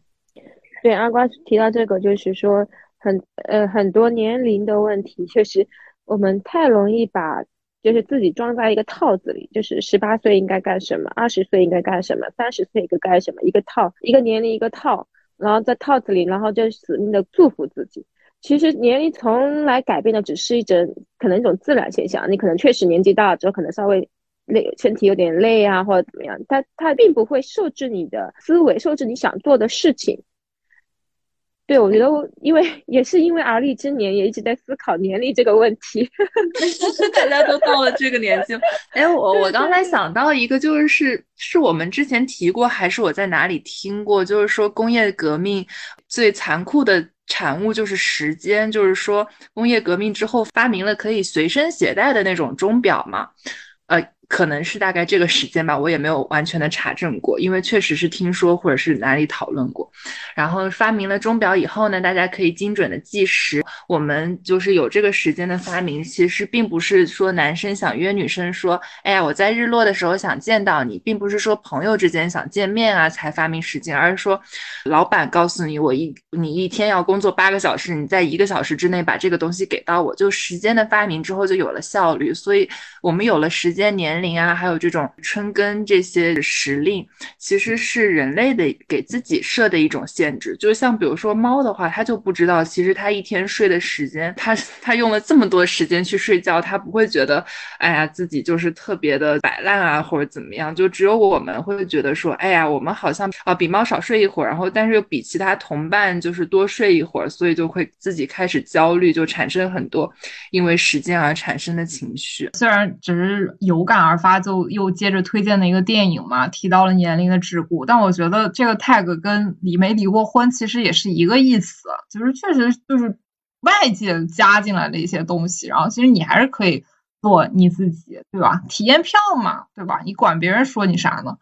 C: 对，阿瓜提到这个，就是说。很呃很多年龄的问题，确实我们太容易把就是自己装在一个套子里，就是十八岁应该干什么，二十岁应该干什么，三十岁应该干什么，一个套一个年龄一个套，然后在套子里，然后就死命的祝福自己。其实年龄从来改变的只是一种可能一种自然现象，你可能确实年纪大了之后可能稍微累，身体有点累啊或者怎么样，它它并不会受制你的思维，受制你想做的事情。对，我觉得我因为也是因为而立之年，也一直在思考年龄这个问题。(laughs)
A: 大家都到了这个年纪，哎，我我刚才想到一个，就是是我们之前提过，还是我在哪里听过？就是说工业革命最残酷的产物就是时间，就是说工业革命之后发明了可以随身携带的那种钟表嘛，可能是大概这个时间吧，我也没有完全的查证过，因为确实是听说或者是哪里讨论过。然后发明了钟表以后呢，大家可以精准的计时。我们就是有这个时间的发明，其实并不是说男生想约女生说，哎呀，我在日落的时候想见到你，并不是说朋友之间想见面啊才发明时间，而是说老板告诉你，我一你一天要工作八个小时，你在一个小时之内把这个东西给到我，就时间的发明之后就有了效率，所以我们有了时间年。年龄啊，还有这种春耕这些时令，其实是人类的给自己设的一种限制。就像比如说猫的话，它就不知道，其实它一天睡的时间，它它用了这么多时间去睡觉，它不会觉得，哎呀，自己就是特别的摆烂啊，或者怎么样。就只有我们会觉得说，哎呀，我们好像啊比猫少睡一会儿，然后但是又比其他同伴就是多睡一会儿，所以就会自己开始焦虑，就产生很多因为时间而产生的情绪。
B: 虽然只是有感。而发就又接着推荐的一个电影嘛，提到了年龄的桎梏，但我觉得这个 tag 跟离没离过婚其实也是一个意思，就是确实就是外界加进来的一些东西，然后其实你还是可以做你自己，对吧？体验票嘛，对吧？你管别人说你啥呢？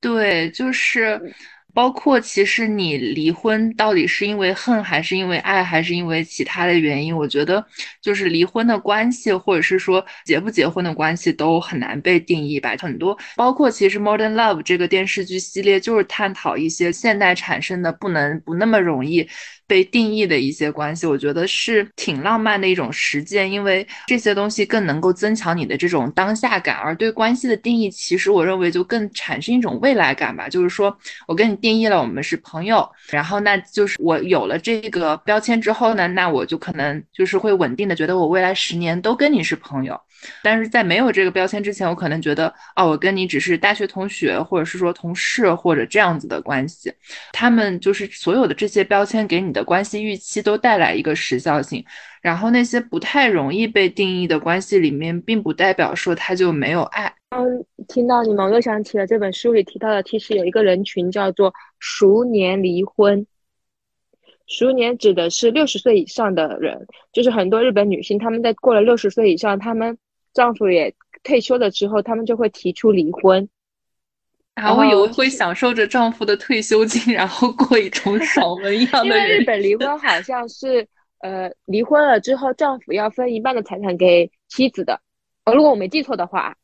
A: 对，就是。包括其实你离婚到底是因为恨还是因为爱还是因为其他的原因？我觉得就是离婚的关系或者是说结不结婚的关系都很难被定义吧。很多包括其实《Modern Love》这个电视剧系列就是探讨一些现代产生的不能不那么容易。被定义的一些关系，我觉得是挺浪漫的一种实践，因为这些东西更能够增强你的这种当下感，而对关系的定义，其实我认为就更产生一种未来感吧。就是说我跟你定义了我们是朋友，然后那就是我有了这个标签之后呢，那我就可能就是会稳定的觉得我未来十年都跟你是朋友。但是在没有这个标签之前，我可能觉得，哦，我跟你只是大学同学，或者是说同事，或者这样子的关系。他们就是所有的这些标签给你的关系预期都带来一个时效性。然后那些不太容易被定义的关系里面，并不代表说他就没有爱。
C: 嗯，听到你们，我又想起了这本书里提到的，其实有一个人群叫做熟年离婚。熟年指的是六十岁以上的人，就是很多日本女性，她们在过了六十岁以上，她们。丈夫也退休了之后，他们就会提出离婚。
A: 啊，我以为会享受着丈夫的退休金，(laughs) 然后过一种 (laughs) 爽文一样的。因
C: 为日本离婚好像是，呃，离婚了之后，丈夫要分一半的财产给妻子的。呃，如果我没记错的话，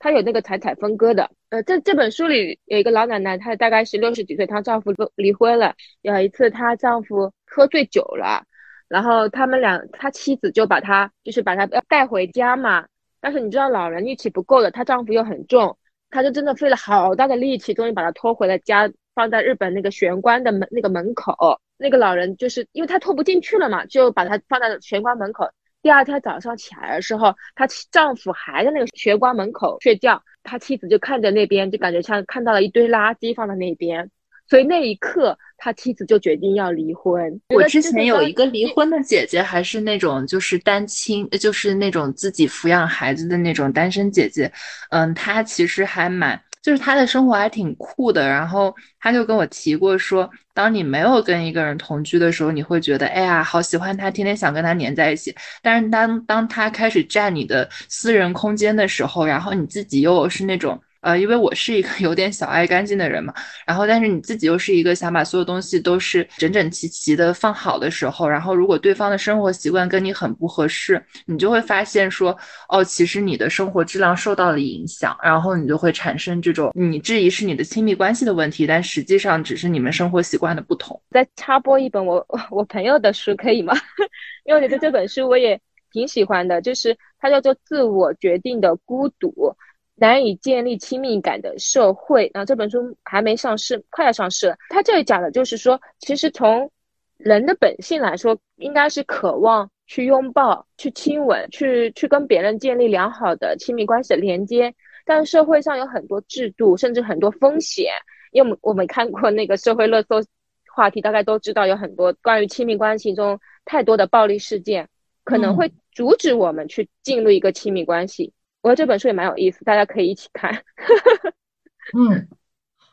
C: 他有那个财产分割的。呃，这这本书里有一个老奶奶，她大概是六十几岁，她丈夫都离婚了。有一次，她丈夫喝醉酒了，然后他们俩，他妻子就把他，就是把他带回家嘛。但是你知道老人力气不够的，她丈夫又很重，她就真的费了好大的力气，终于把她拖回了家，放在日本那个玄关的门那个门口。那个老人就是因为他拖不进去了嘛，就把他放在玄关门口。第二天早上起来的时候，她丈夫还在那个玄关门口睡觉，她妻子就看着那边，就感觉像看到了一堆垃圾放在那边。所以那一刻，他妻子就决定要离婚。
A: 我之前有一个离婚的姐姐，还是那种就是单亲，就是那种自己抚养孩子的那种单身姐姐。嗯，她其实还蛮，就是她的生活还挺酷的。然后她就跟我提过说，当你没有跟一个人同居的时候，你会觉得哎呀，好喜欢他，天天想跟他黏在一起。但是当当他开始占你的私人空间的时候，然后你自己又是那种。呃，因为我是一个 (laughs) 有点小爱干净的人嘛，然后但是你自己又是一个想把所有东西都是整整齐齐的放好的时候，然后如果对方的生活习惯跟你很不合适，你就会发现说，哦，其实你的生活质量受到了影响，然后你就会产生这种你质疑是你的亲密关系的问题，但实际上只是你们生活习惯的不同。
C: 再插播一本我 (laughs) 我朋友的书可以吗？(laughs) 因为我觉得这本书我也挺喜欢的，就是它叫做《自我决定的孤独》。难以建立亲密感的社会，然后这本书还没上市，快要上市了。它这里讲的就是说，其实从人的本性来说，应该是渴望去拥抱、去亲吻、去去跟别人建立良好的亲密关系的连接。但社会上有很多制度，甚至很多风险。因为我们看过那个社会热搜话题，大概都知道有很多关于亲密关系中太多的暴力事件，可能会阻止我们去进入一个亲密关系。我觉得这本书也蛮有意思，大家可以一起看。(laughs)
B: 嗯，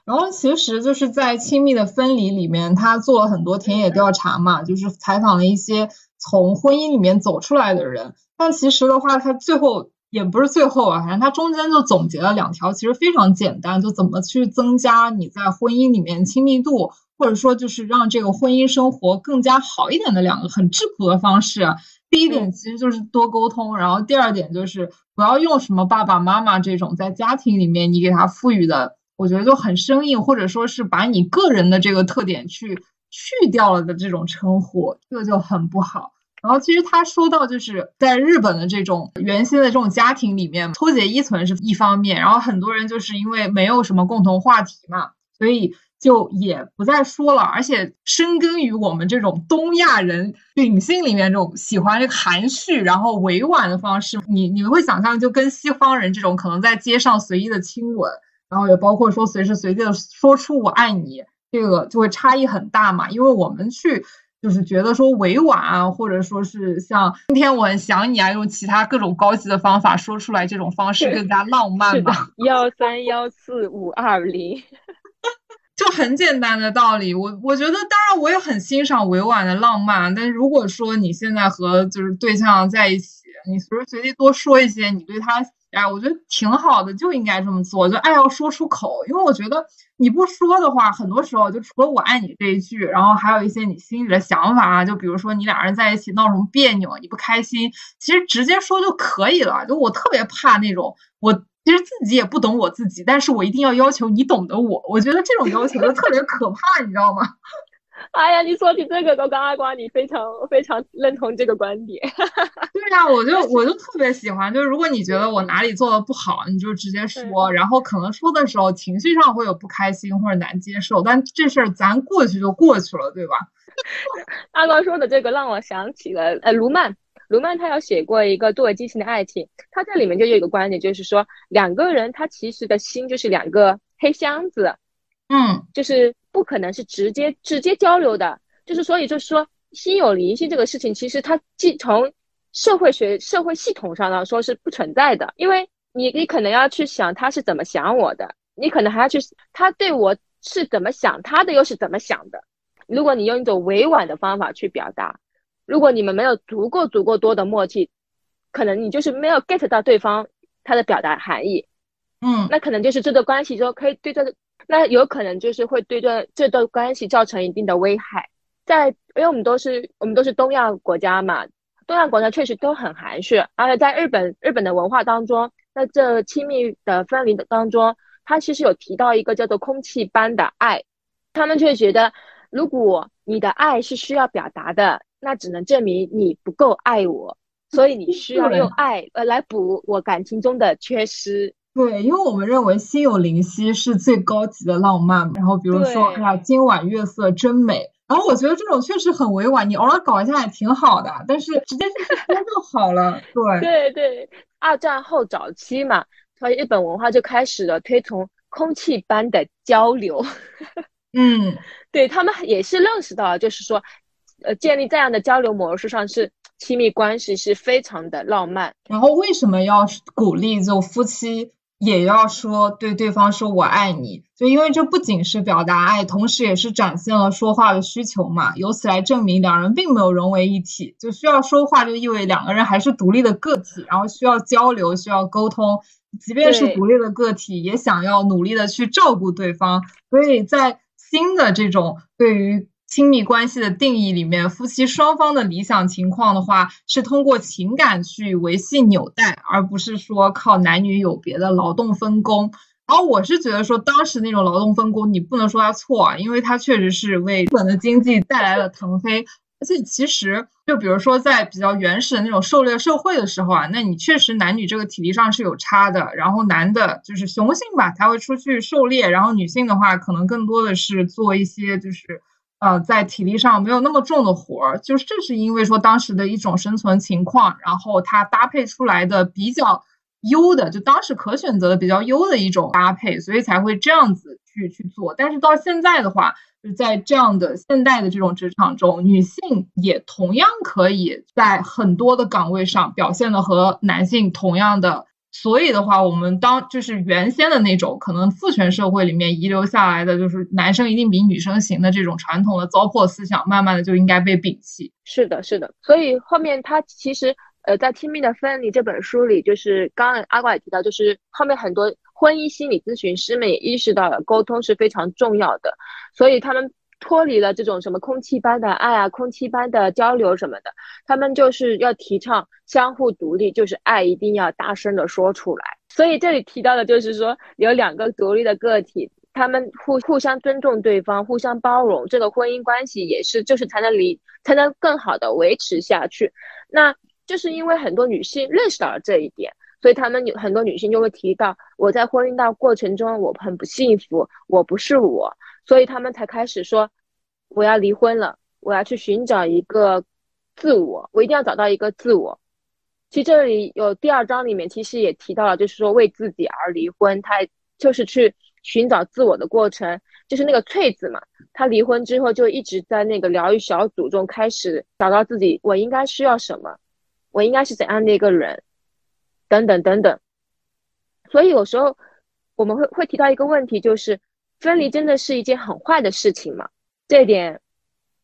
B: 然后其实就是在《亲密的分离》里面，他做了很多田野调查嘛，就是采访了一些从婚姻里面走出来的人。但其实的话，他最后也不是最后啊，反正他中间就总结了两条，其实非常简单，就怎么去增加你在婚姻里面亲密度，或者说就是让这个婚姻生活更加好一点的两个很质朴的方式。第一点其实就是多沟通，然后第二点就是不要用什么爸爸妈妈这种在家庭里面你给他赋予的，我觉得就很生硬，或者说是把你个人的这个特点去去掉了的这种称呼，这个就很不好。然后其实他说到就是在日本的这种原先的这种家庭里面，脱节依存是一方面，然后很多人就是因为没有什么共同话题嘛，所以。就也不再说了，而且深根于我们这种东亚人秉性里面，这种喜欢这个含蓄然后委婉的方式，你你们会想象就跟西方人这种可能在街上随意的亲吻，然后也包括说随时随地的说出我爱你，这个就会差异很大嘛。因为我们去就是觉得说委婉啊，或者说是像今天我很想你啊，用其他各种高级的方法说出来，这种方式更加浪漫嘛。
C: 幺三幺四五二零。
B: 就很简单的道理，我我觉得，当然我也很欣赏委婉的浪漫，但是如果说你现在和就是对象在一起，你随时随地多说一些你对他，哎，我觉得挺好的，就应该这么做，就爱要说出口，因为我觉得你不说的话，很多时候就除了我爱你这一句，然后还有一些你心里的想法啊，就比如说你俩人在一起闹什么别扭，你不开心，其实直接说就可以了。就我特别怕那种我。其实自己也不懂我自己，但是我一定要要求你懂得我。我觉得这种要求就特别可怕，你知道吗？(laughs)
C: 哎呀，你说起这个，我跟阿瓜你非常非常认同这个观点。(laughs)
B: 对呀，我就我就特别喜欢，就是如果你觉得我哪里做的不好，你就直接说，然后可能说的时候情绪上会有不开心或者难接受，但这事儿咱过去就过去了，对吧？(laughs)
C: 阿瓜说的这个让我想起了呃卢曼，卢曼他有写过一个堕为激情的爱情，他在里面就有一个观点，就是说两个人他其实的心就是两个黑箱子，
B: 嗯，
C: 就是不可能是直接直接交流的，就是所以就是说心有灵犀这个事情，其实它既从社会学社会系统上来说是不存在的，因为你你可能要去想他是怎么想我的，你可能还要去他对我是怎么想，他的又是怎么想的。如果你用一种委婉的方法去表达，如果你们没有足够足够多的默契，可能你就是没有 get 到对方他的表达含义，
B: 嗯，
C: 那可能就是这段关系就可以对这，那有可能就是会对这这段关系造成一定的危害。在因为我们都是我们都是东亚国家嘛，东亚国家确实都很含蓄，而且在日本日本的文化当中，那这亲密的分离的当中，他其实有提到一个叫做空气般的爱，他们却觉得。如果你的爱是需要表达的，那只能证明你不够爱我，所以你需要用爱呃来补我感情中的缺失。
B: 对，因为我们认为心有灵犀是最高级的浪漫。然后比如说，哎呀，今晚月色真美。然后我觉得这种确实很委婉，你偶尔搞一下也挺好的，但是直接去说就好了。对 (laughs)
C: 对对，二战后早期嘛，所以日本文化就开始了推崇空气般的交流。(laughs)
B: 嗯。
C: 对他们也是认识到，就是说，呃，建立这样的交流模式上是亲密关系是非常的浪漫。
B: 然后为什么要鼓励就夫妻也要说对对方说我爱你？就因为这不仅是表达爱，同时也是展现了说话的需求嘛。由此来证明两人并没有融为一体，就需要说话，就意味两个人还是独立的个体，然后需要交流，需要沟通。即便是独立的个体，也想要努力的去照顾对方。所以在新的这种对于亲密关系的定义里面，夫妻双方的理想情况的话，是通过情感去维系纽带，而不是说靠男女有别的劳动分工。然后我是觉得说，当时那种劳动分工，你不能说它错啊，因为它确实是为日本的经济带来了腾飞。而且其实，就比如说在比较原始的那种狩猎社会的时候啊，那你确实男女这个体力上是有差的。然后男的就是雄性吧，他会出去狩猎，然后女性的话可能更多的是做一些就是呃在体力上没有那么重的活儿。就是这是因为说当时的一种生存情况，然后它搭配出来的比较优的，就当时可选择的比较优的一种搭配，所以才会这样子去去做。但是到现在的话，就在这样的现代的这种职场中，女性也同样可以在很多的岗位上表现的和男性同样的。所以的话，我们当就是原先的那种可能父权社会里面遗留下来的，就是男生一定比女生行的这种传统的糟粕思想，慢慢的就应该被摒弃。
C: 是的，是的。所以后面他其实呃，在《亲密的分离》这本书里，就是刚刚阿瓜也提到，就是后面很多。婚姻心理咨询师们也意识到了沟通是非常重要的，所以他们脱离了这种什么空气般的爱啊、空气般的交流什么的，他们就是要提倡相互独立，就是爱一定要大声的说出来。所以这里提到的就是说，有两个独立的个体，他们互互相尊重对方，互相包容，这个婚姻关系也是就是才能离才能更好的维持下去。那就是因为很多女性认识到了这一点。所以他们有很多女性就会提到，我在婚姻的过程中我很不幸福，我不是我，所以他们才开始说我要离婚了，我要去寻找一个自我，我一定要找到一个自我。其实这里有第二章里面其实也提到了，就是说为自己而离婚，他就是去寻找自我的过程，就是那个翠子嘛，她离婚之后就一直在那个疗愈小组中开始找到自己，我应该需要什么，我应该是怎样的一个人。等等等等，所以有时候我们会会提到一个问题，就是分离真的是一件很坏的事情吗？这点，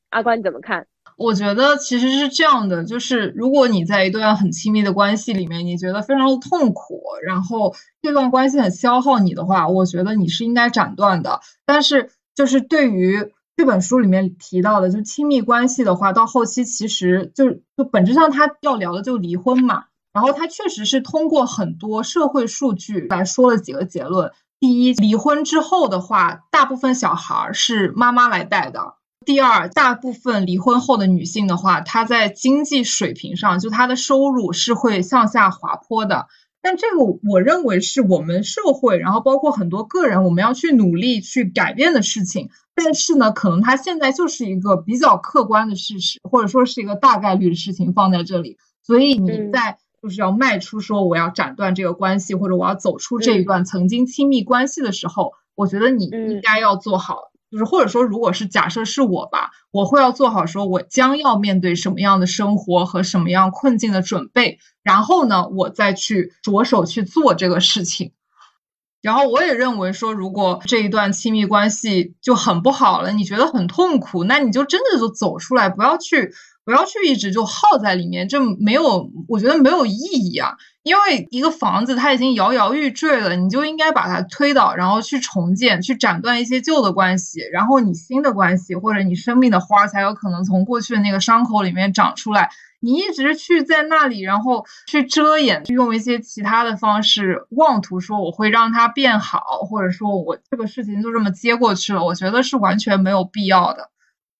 C: 阿关你怎么看？
B: 我觉得其实是这样的，就是如果你在一段很亲密的关系里面，你觉得非常的痛苦，然后这段关系很消耗你的话，我觉得你是应该斩断的。但是就是对于这本书里面提到的，就亲密关系的话，到后期其实就就本质上他要聊的就离婚嘛。然后他确实是通过很多社会数据来说了几个结论。第一，离婚之后的话，大部分小孩是妈妈来带的，第二，大部分离婚后的女性的话，她在经济水平上，就她的收入是会向下滑坡的。但这个我认为是我们社会，然后包括很多个人，我们要去努力去改变的事情。但是呢，可能它现在就是一个比较客观的事实，或者说是一个大概率的事情放在这里。所以你在就是要迈出说我要斩断这个关系，或者我要走出这一段曾经亲密关系的时候，我觉得你应该要做好，就是或者说如果是假设是我吧，我会要做好说我将要面对什么样的生活和什么样困境的准备。然后呢，我再去着手去做这个事情。然后我也认为说，如果这一段亲密关系就很不好了，你觉得很痛苦，那你就真的就走出来，不要去，不要去一直就耗在里面，这没有，我觉得没有意义啊。因为一个房子它已经摇摇欲坠了，你就应该把它推倒，然后去重建，去斩断一些旧的关系，然后你新的关系或者你生命的花才有可能从过去的那个伤口里面长出来。你一直去在那里，然后去遮掩，去用一些其他的方式，妄图说我会让它变好，或者说我这个事情就这么接过去了，我觉得是完全没有必要的。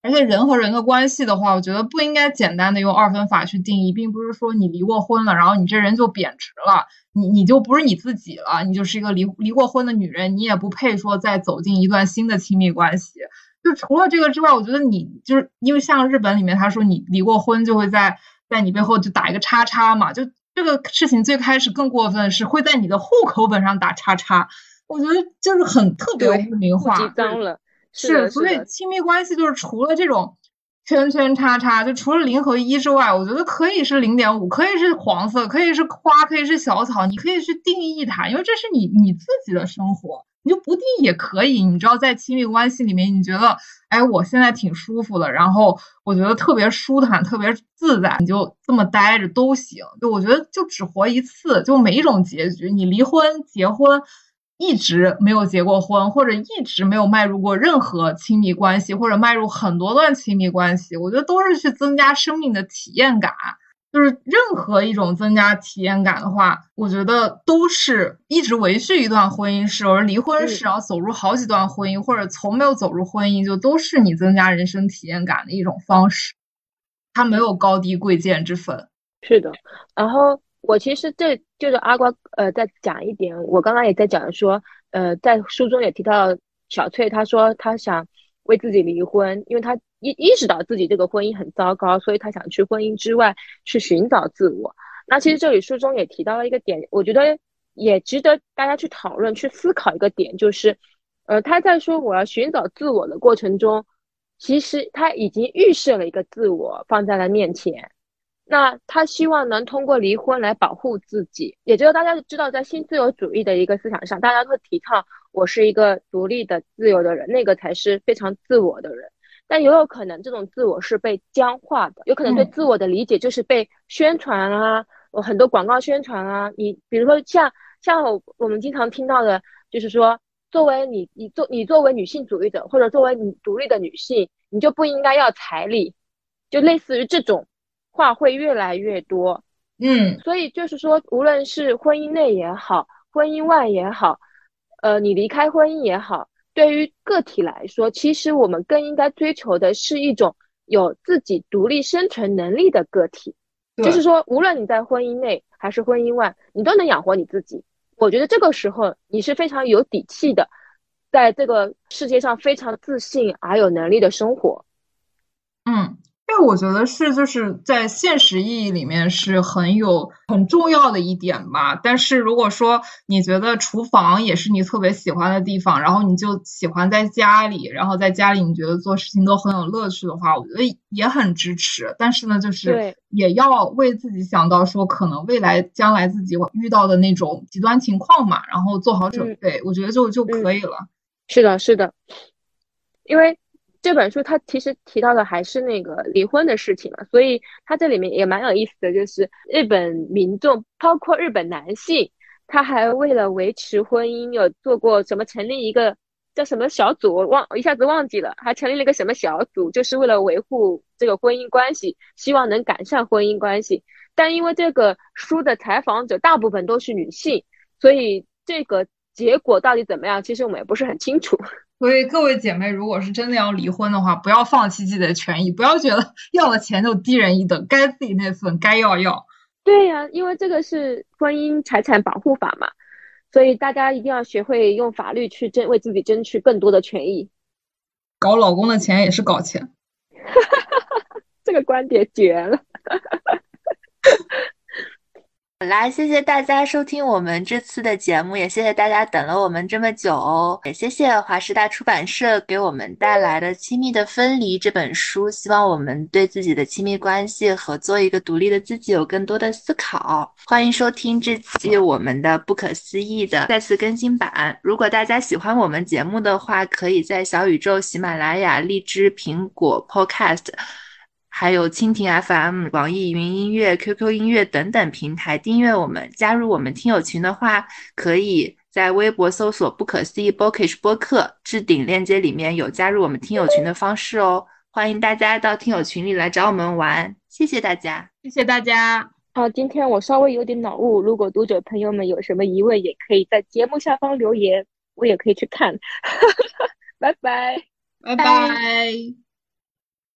B: 而且人和人的关系的话，我觉得不应该简单的用二分法去定义，并不是说你离过婚了，然后你这人就贬值了，你你就不是你自己了，你就是一个离离过婚的女人，你也不配说再走进一段新的亲密关系。就除了这个之外，我觉得你就是因为像日本里面他说你离过婚就会在。在你背后就打一个叉叉嘛，就这个事情最开始更过分的是会在你的户口本上打叉叉，我觉得就是很特别污名化，
C: 脏了。
B: 是，所以亲密关系就是除了这种圈圈叉叉，就除了零和一之外，我觉得可以是零点五，可以是黄色，可以是花，可以是小草，你可以去定义它，因为这是你你自己的生活。你就不定也可以，你知道，在亲密关系里面，你觉得，哎，我现在挺舒服的，然后我觉得特别舒坦，特别自在，你就这么待着都行。就我觉得，就只活一次，就每一种结局，你离婚、结婚，一直没有结过婚，或者一直没有迈入过任何亲密关系，或者迈入很多段亲密关系，我觉得都是去增加生命的体验感。就是任何一种增加体验感的话，我觉得都是一直维续一段婚姻式，而离婚式然后走入好几段婚姻，或者从没有走入婚姻，就都是你增加人生体验感的一种方式。它没有高低贵贱之分。
C: 是的。然后我其实这就是阿瓜呃再讲一点，我刚刚也在讲说，呃，在书中也提到小翠，她说她想为自己离婚，因为她。意意识到自己这个婚姻很糟糕，所以她想去婚姻之外去寻找自我。那其实这里书中也提到了一个点，我觉得也值得大家去讨论、去思考一个点，就是，呃，他在说我要寻找自我的过程中，其实他已经预设了一个自我放在了面前。那他希望能通过离婚来保护自己，也就是大家知道，在新自由主义的一个思想上，大家会提倡我是一个独立的、自由的人，那个才是非常自我的人。但也有可能这种自我是被僵化的，有可能对自我的理解就是被宣传啊，有很多广告宣传啊。你比如说像像我们经常听到的，就是说作为你你作你作为女性主义者或者作为你独立的女性，你就不应该要彩礼，就类似于这种话会越来越多。
B: 嗯，
C: 所以就是说，无论是婚姻内也好，婚姻外也好，呃，你离开婚姻也好。对于个体来说，其实我们更应该追求的是一种有自己独立生存能力的个体。就是说，无论你在婚姻内还是婚姻外，你都能养活你自己。我觉得这个时候你是非常有底气的，在这个世界上非常自信而有能力的生活。
B: 嗯。这我觉得是就是在现实意义里面是很有很重要的一点吧。但是如果说你觉得厨房也是你特别喜欢的地方，然后你就喜欢在家里，然后在家里你觉得做事情都很有乐趣的话，我觉得也很支持。但是呢，就是也要为自己想到说可能未来将来自己遇到的那种极端情况嘛，然后做好准备，我觉得就就可以了。
C: 是的，是的，因为。这本书它其实提到的还是那个离婚的事情嘛，所以它这里面也蛮有意思的，就是日本民众，包括日本男性，他还为了维持婚姻，有做过什么成立一个叫什么小组，忘一下子忘记了，还成立了一个什么小组，就是为了维护这个婚姻关系，希望能改善婚姻关系。但因为这个书的采访者大部分都是女性，所以这个结果到底怎么样，其实我们也不是很清楚。
B: 所以各位姐妹，如果是真的要离婚的话，不要放弃自己的权益，不要觉得 (laughs) 要了钱就低人一等，该自己那份该要要。
C: 对呀，因为这个是婚姻财产保护法嘛，所以大家一定要学会用法律去争，为自己争取更多的权益。
B: 搞老公的钱也是搞钱，(laughs)
C: 这个观点绝了。
A: 好啦，谢谢大家收听我们这次的节目，也谢谢大家等了我们这么久哦。也谢谢华师大出版社给我们带来的《亲密的分离》这本书，希望我们对自己的亲密关系和做一个独立的自己有更多的思考。欢迎收听这期我们的不可思议的再次更新版。如果大家喜欢我们节目的话，可以在小宇宙、喜马拉雅、荔枝、苹果 Podcast。还有蜻蜓 FM、网易云音乐、QQ 音乐等等平台订阅我们。加入我们听友群的话，可以在微博搜索“不可思议 Bookish 播客”，置顶链接里面有加入我们听友群的方式哦。欢迎大家到听友群里来找我们玩，谢谢大家，
B: 谢谢大家。
C: 啊，今天我稍微有点脑雾，如果读者朋友们有什么疑问，也可以在节目下方留言，我也可以去看。(laughs) 拜拜，
B: 拜拜。